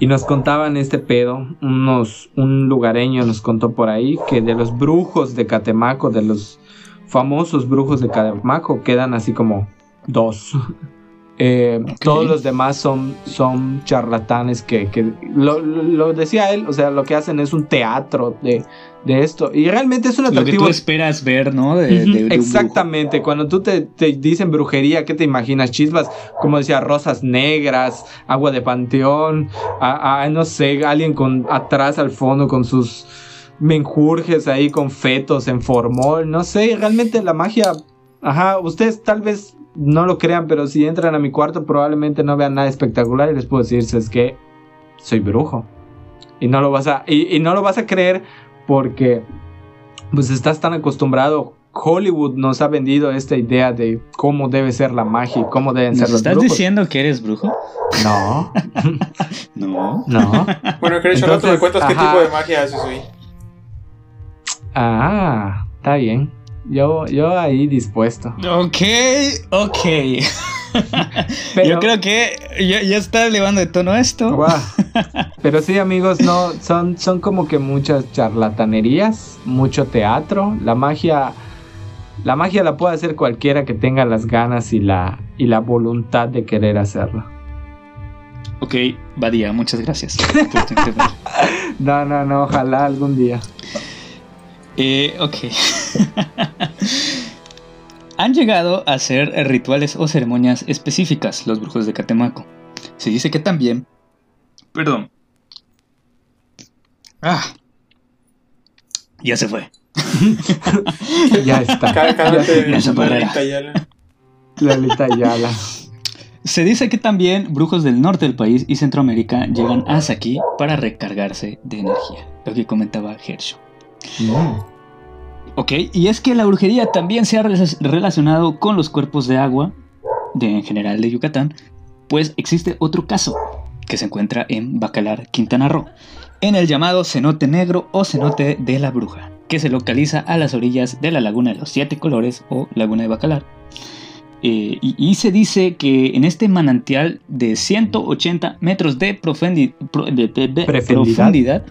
y nos contaban este pedo, unos, un lugareño nos contó por ahí que de los brujos de Catemaco, de los famosos brujos de Catemaco, quedan así como dos. *laughs* Eh, todos los demás son, son charlatanes que, lo, decía él, o sea, lo que hacen es un teatro de, esto. Y realmente es un atractivo. Lo que tú esperas ver, ¿no? exactamente. Cuando tú te, dicen brujería, ¿qué te imaginas? Chispas, como decía, rosas negras, agua de panteón, a, no sé, alguien con atrás al fondo con sus menjurjes ahí con fetos en formol. No sé, realmente la magia. Ajá, ustedes tal vez no lo crean, pero si entran a mi cuarto probablemente no vean nada espectacular y les puedo decir, es que soy brujo. Y no lo vas a, y, no lo vas a creer porque pues estás tan acostumbrado. Hollywood nos ha vendido esta idea de cómo debe ser la magia y cómo deben ser los ¿Estás diciendo que eres brujo? No. *laughs* no. No. Bueno, Entonces, rato me cuentas qué tipo de magia haces hoy. Ah, está bien. Yo, yo ahí dispuesto. Ok, ok. *laughs* Yo creo que ya, ya está elevando de tono esto. *laughs* Pero sí, amigos, no, son, son como que muchas charlatanerías, mucho teatro. La magia. La magia la puede hacer cualquiera que tenga las ganas y la, y la voluntad de querer hacerlo. Ok, Badía, muchas gracias. *laughs* no, no, no, ojalá algún día. Eh, ok. *laughs* Han llegado a hacer rituales o ceremonias específicas los brujos de Catemaco. Se dice que también... Perdón. Ah. Ya se fue. *laughs* ya está. Lalita Yala. Se dice que también brujos del norte del país y Centroamérica llegan hasta aquí para recargarse de energía, lo que comentaba Herschel. Ok, y es que la brujería también se ha relacionado con los cuerpos de agua, de, en general de Yucatán, pues existe otro caso que se encuentra en Bacalar, Quintana Roo, en el llamado cenote negro o cenote de la bruja, que se localiza a las orillas de la laguna de los siete colores o laguna de Bacalar. Eh, y, se dice que en este manantial de 180 metros de, profundidad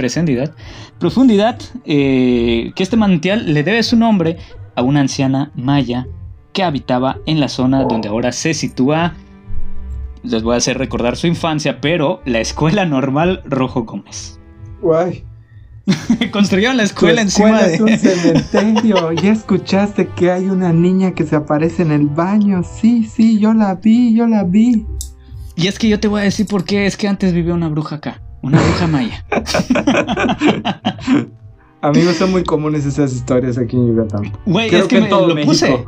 profundidad, profundidad eh, que este manantial le debe su nombre a una anciana maya que habitaba en la zona donde ahora se sitúa, les voy a hacer recordar su infancia, pero la Escuela Normal Rojo Gómez. Guay. *laughs* Construyeron la escuela, encima de... un *laughs* cementerio. ¿Ya escuchaste que hay una niña que se aparece en el baño? Sí, sí, yo la vi, yo la vi. Y es que yo te voy a decir por qué. Es que antes vivía una bruja acá. Una bruja maya. *laughs* Amigos, son muy comunes esas historias aquí en Yucatán. Güey, es que, todo lo puse.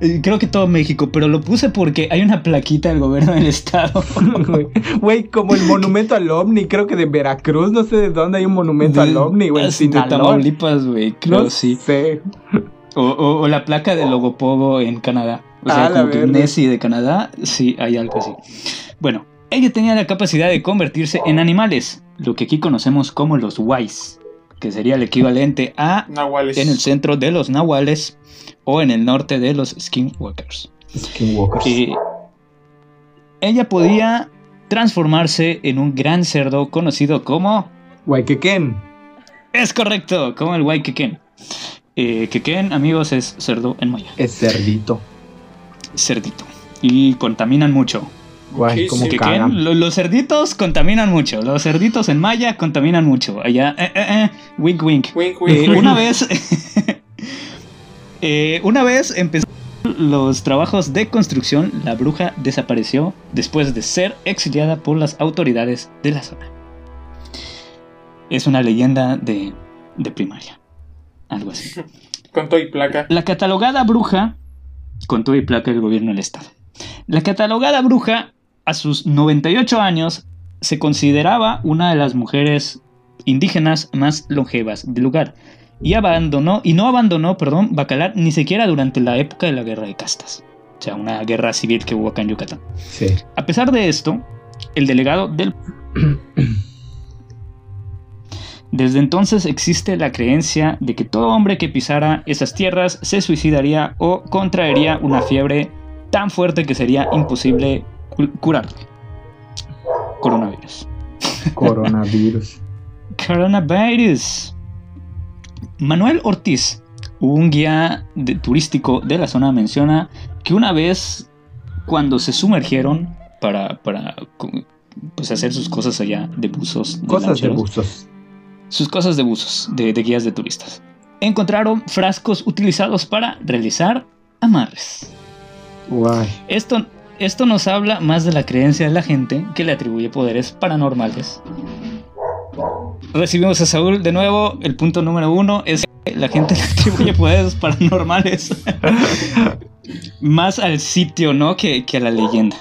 Eh, creo que todo México, pero lo puse porque hay una plaquita del gobierno del estado. *laughs* Güey, como el monumento al ovni, creo que de Veracruz, no sé de dónde hay un monumento al ovni, güey. De Tamaulipas, güey, creo sí. O, la placa del Logopogo en Canadá. O sea, ah, como que Nessie de Canadá, sí, hay algo así. Bueno, ella tenía la capacidad de convertirse en animales, lo que aquí conocemos como los Wais, que sería el equivalente a en el centro de los Nahuales o en el norte de los Skinwalkers. Skinwalkers. Eh, ella podía transformarse en un gran cerdo conocido como Waikeken. Es correcto, como el Waikeken. Eh, Keken, amigos, es cerdo en maya. Es cerdito. Cerdito. Y contaminan mucho. Guay, como que los cerditos contaminan mucho. Los cerditos en Maya contaminan mucho. Allá, eh, eh, eh, wink, wink. una vez, *laughs* una vez empezó los trabajos de construcción, la bruja desapareció después de ser exiliada por las autoridades de la zona. Es una leyenda de, de primaria. Algo así. *laughs* Con todo y placa. La catalogada bruja, con todo y placa del gobierno del estado. La catalogada bruja a sus 98 años se consideraba una de las mujeres indígenas más longevas del lugar. Y abandonó y no abandonó, perdón, Bacalar ni siquiera durante la época de la guerra de castas, o sea, una guerra civil que hubo acá en Yucatán. A pesar de esto, el delegado del *clears throat* Desde entonces existe la creencia de que todo hombre que pisara esas tierras se suicidaría o contraería una fiebre tan fuerte que sería imposible curarle. Coronavirus. Coronavirus. *laughs* Coronavirus. Manuel Ortiz, un guía turístico de la zona, menciona que una vez cuando se sumergieron para, para pues, hacer sus cosas allá de buzos. cosas de buzos. Sus cosas de buzos, de, de guías de turistas. Encontraron frascos utilizados para realizar amarres. Guay. Esto, esto nos habla más de la creencia de la gente que le atribuye poderes paranormales. Recibimos a Saúl de nuevo. El punto número uno es que la gente le atribuye poderes paranormales. *laughs* más al sitio, ¿no? Que, a la leyenda.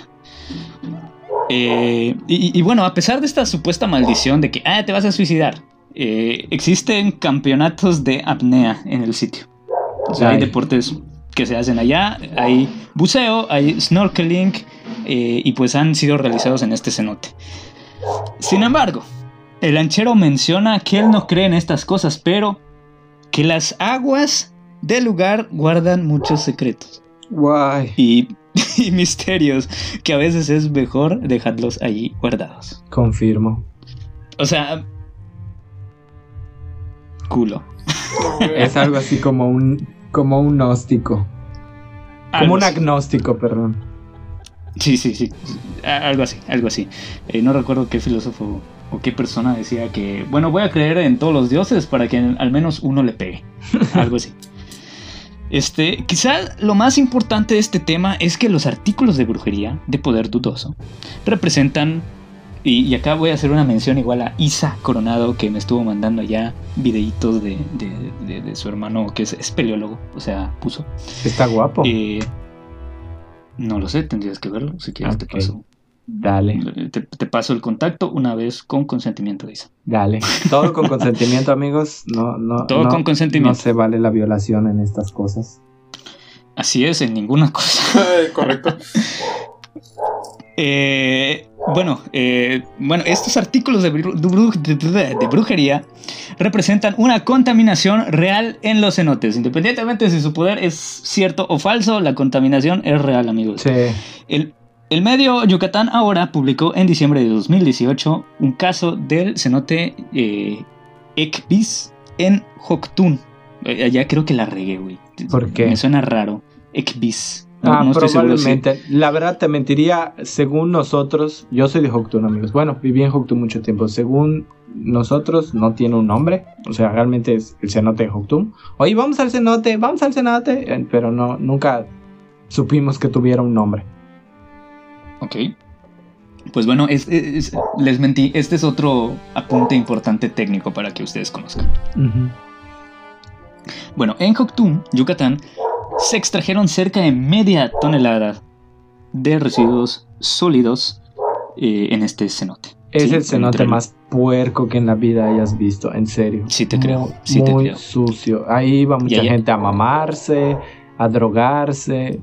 Eh, y, bueno, a pesar de esta supuesta maldición de que ah, te vas a suicidar, eh, existen campeonatos de apnea en el sitio. O sea, hay deportes que se hacen allá, hay buceo, hay snorkeling eh, y pues han sido realizados en este cenote. Sin embargo, el lanchero menciona que él no cree en estas cosas, pero que las aguas del lugar guardan muchos secretos. Guay. Y, *laughs* y misterios que a veces es mejor dejarlos allí guardados. Confirmo. O sea, culo. Es algo así como un como un gnóstico. Como un agnóstico, perdón. Sí, sí, sí. Algo así, algo así. Eh, no recuerdo qué filósofo o qué persona decía que, bueno, voy a creer en todos los dioses para que al menos uno le pegue. *laughs* algo así. Este, quizá lo más importante de este tema es que los artículos de brujería de poder dudoso representan y, acá voy a hacer una mención igual a Isa Coronado, que me estuvo mandando allá videitos de, su hermano, que es espeleólogo, o sea, puso. Está guapo. Eh, no lo sé, tendrías que verlo, si quieres te paso. Dale. Te, paso el contacto una vez con consentimiento de Isa. Dale. Todo con consentimiento, amigos. No, no, Todo con consentimiento. No se vale la violación en estas cosas. Así es, en ninguna cosa. *laughs* Correcto. Eh, bueno, eh, bueno, estos artículos de, brujería representan una contaminación real en los cenotes. Independientemente de si su poder es cierto o falso, la contaminación es real, amigos. El, medio Yucatán ahora publicó en diciembre de 2018 un caso del cenote eh, Ekbis en Joctún. Eh, allá creo que la regué, güey. ¿Por qué? Me suena raro. Ekbis ah, probablemente. La verdad te mentiría, según nosotros, yo soy de Hoktun, amigos. Bueno, viví en Hoktun mucho tiempo. Según nosotros, no tiene un nombre. O sea, realmente es el cenote de Hoktun. Oye, vamos al cenote, vamos al cenote. Eh, pero no, nunca supimos que tuviera un nombre. Ok. Pues bueno, les mentí. Este es otro apunte importante técnico para que ustedes conozcan. Bueno, en Hoktun, Yucatán, se extrajeron cerca de media tonelada de residuos sólidos eh, en este cenote. Es el cenote más puerco que en la vida hayas visto, en serio. Sí te creo, muy, sí te creo. sucio. Ahí va mucha gente a mamarse, a drogarse.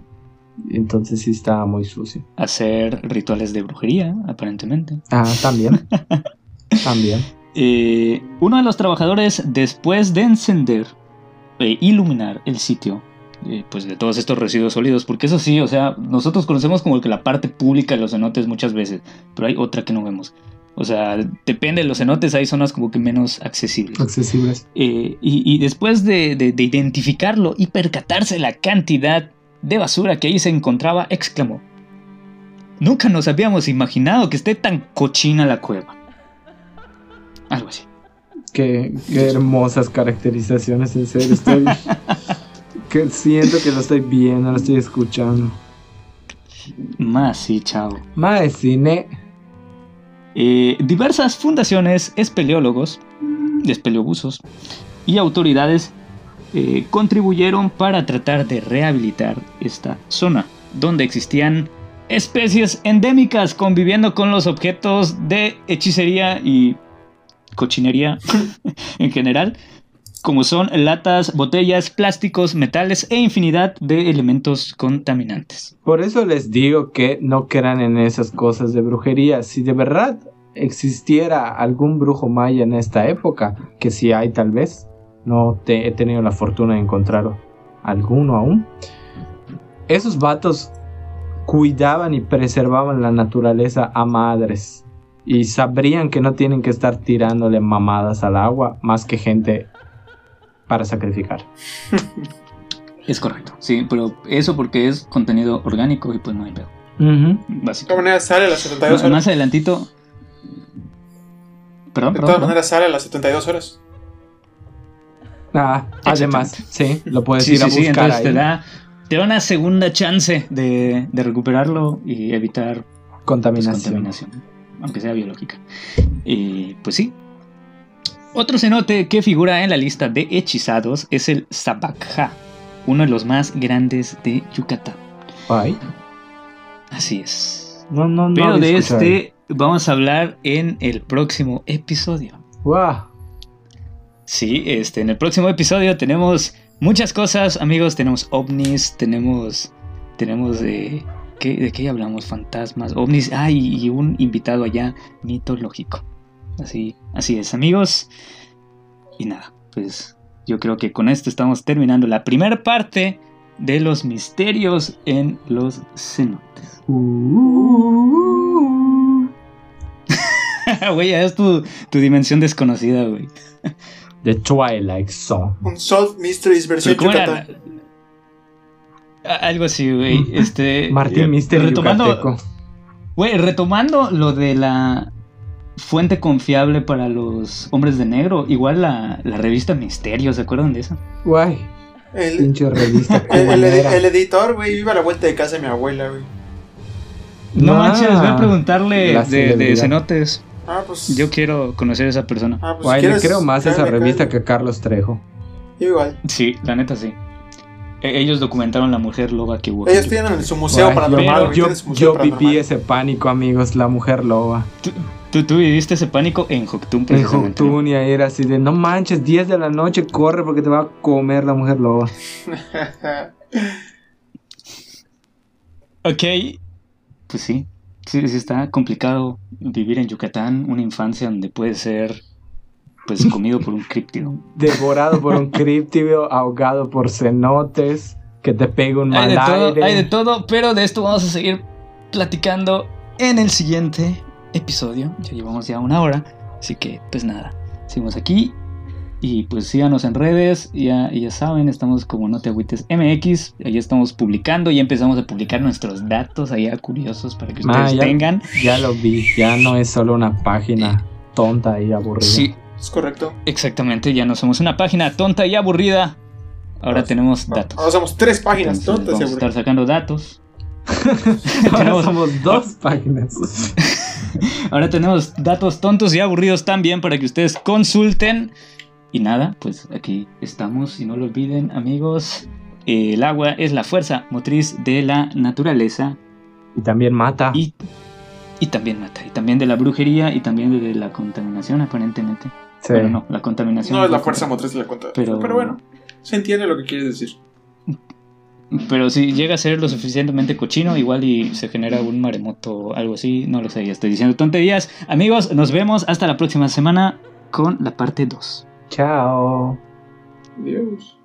Entonces sí estaba muy sucio. Hacer rituales de brujería, aparentemente. Ah, también. *laughs* también. Eh, uno de los trabajadores, después de encender e iluminar el sitio, pues de todos estos residuos sólidos, porque eso sí, o sea, nosotros conocemos como que la parte pública de los cenotes muchas veces, pero hay otra que no vemos. O sea, depende de los cenotes, hay zonas como que menos accesibles. Accesibles. Eh, y, después de, de, identificarlo y percatarse la cantidad de basura que ahí se encontraba, exclamó, nunca nos habíamos imaginado que esté tan cochina la cueva. Algo así. Qué, qué hermosas caracterizaciones, en serio, estoy... *laughs* que siento que lo estoy viendo, lo estoy escuchando. Más sí, chao. Más cine. Eh, diversas fundaciones, espeleólogos, espeleobusos y autoridades eh, contribuyeron para tratar de rehabilitar esta zona, donde existían especies endémicas conviviendo con los objetos de hechicería y cochinería *laughs* en general como son latas, botellas, plásticos, metales e infinidad de elementos contaminantes. Por eso les digo que no crean en esas cosas de brujería. Si de verdad existiera algún brujo maya en esta época, que si hay tal vez, no te, he tenido la fortuna de encontrar alguno aún, esos vatos cuidaban y preservaban la naturaleza a madres y sabrían que no tienen que estar tirándole mamadas al agua más que gente para sacrificar. *laughs* es correcto, sí, pero eso porque es contenido orgánico y pues no hay pedo. De todas maneras sale a las 72 horas. Más adelantito. Perdón, De todas maneras sale a las 72 horas. Ah, además, sí, lo puedes ir a buscar ahí. Te da, te da una segunda chance de, de recuperarlo y evitar pues, contaminación. contaminación. Aunque sea biológica. Y pues sí. Otro cenote que figura en la lista de hechizados es el Sabakha, uno de los más grandes de Yucatán. Ay. Así es. No, no, no. Pero de este vamos a hablar en el próximo episodio. ¡Wow! Sí, este, en el próximo episodio tenemos muchas cosas, amigos. Tenemos ovnis, tenemos. Tenemos de. ¿qué, ¿De qué hablamos? Fantasmas, ovnis. Ah, y, y un invitado allá mitológico. Así, así es, amigos. Y nada, pues yo creo que con esto estamos terminando la primera parte de los misterios en los cenotes. Uh. *laughs* Güey, ya es tu, tu dimensión desconocida, güey. The Twilight Zone. Un Solved Mysteries versión ¿Cómo era? Yucatán. Algo así, güey. Este, Martín eh, Mister retomando, Yucateco. güey, retomando lo de la fuente confiable para los hombres de negro, igual la, la revista Misterio, ¿se acuerdan de esa? Guay, El, pinche revista el, el- cubanera. el editor, güey, iba a la vuelta de casa de mi abuela, güey. No Ah, manches, voy a preguntarle de, de cenotes. Ah, pues. Yo quiero conocer a esa persona. Ah, pues Guay, le creo más a esa revista que a Carlos Trejo. Yo igual. Sí, la neta sí. E- ellos documentaron la mujer loba que hubo. Ellos tienen su museo Guay, paranormal, yo museo yo viví ese pánico, amigos, la mujer loba. Tú, tú viviste ese pánico en Joctún, En precisamente. Joctún y ahí era así de, no manches, 10 de la noche, corre porque te va a comer la mujer loba. Ok, pues sí. Sí, sí está complicado vivir en Yucatán, una infancia donde puede ser pues comido por un críptido. *laughs* Devorado por un críptido, ahogado por cenotes, que te pega un Hay mal de todo, aire. hay de todo, pero de esto vamos a seguir platicando en el siguiente episodio. Ya llevamos ya una hora, así que pues nada, seguimos aquí y pues síganos en redes, ya, ya saben, estamos como No Te Agüites MX, ahí estamos publicando, ya empezamos a publicar nuestros datos allá curiosos para que ustedes Ah, ya, tengan. ya lo vi, ya no es solo una página tonta y aburrida. Sí, Es correcto. exactamente, ya no somos una página tonta y aburrida, ahora tenemos datos. Ahora somos tres páginas Entonces, tontas y vamos a estar aburridas. sacando datos. *laughs* *laughs* Ahora Tenemos- somos dos *laughs* páginas. *laughs* Ahora tenemos datos tontos y aburridos también para que ustedes consulten. Y nada, pues aquí estamos y no lo olviden amigos. El agua es la fuerza motriz de la naturaleza Y también mata. y, y también mata. Y también de la brujería y también de la contaminación aparentemente. Sí. Pero no, la contaminación. No es la fuerza motriz de la cuenta. Pero- Pero, bueno, se entiende lo que quieres decir. Pero si llega a ser lo suficientemente cochino, igual y se genera un maremoto o algo así, no lo sé, ya estoy diciendo tonterías. Amigos, nos vemos hasta la próxima semana con la parte 2. Chao. Dios.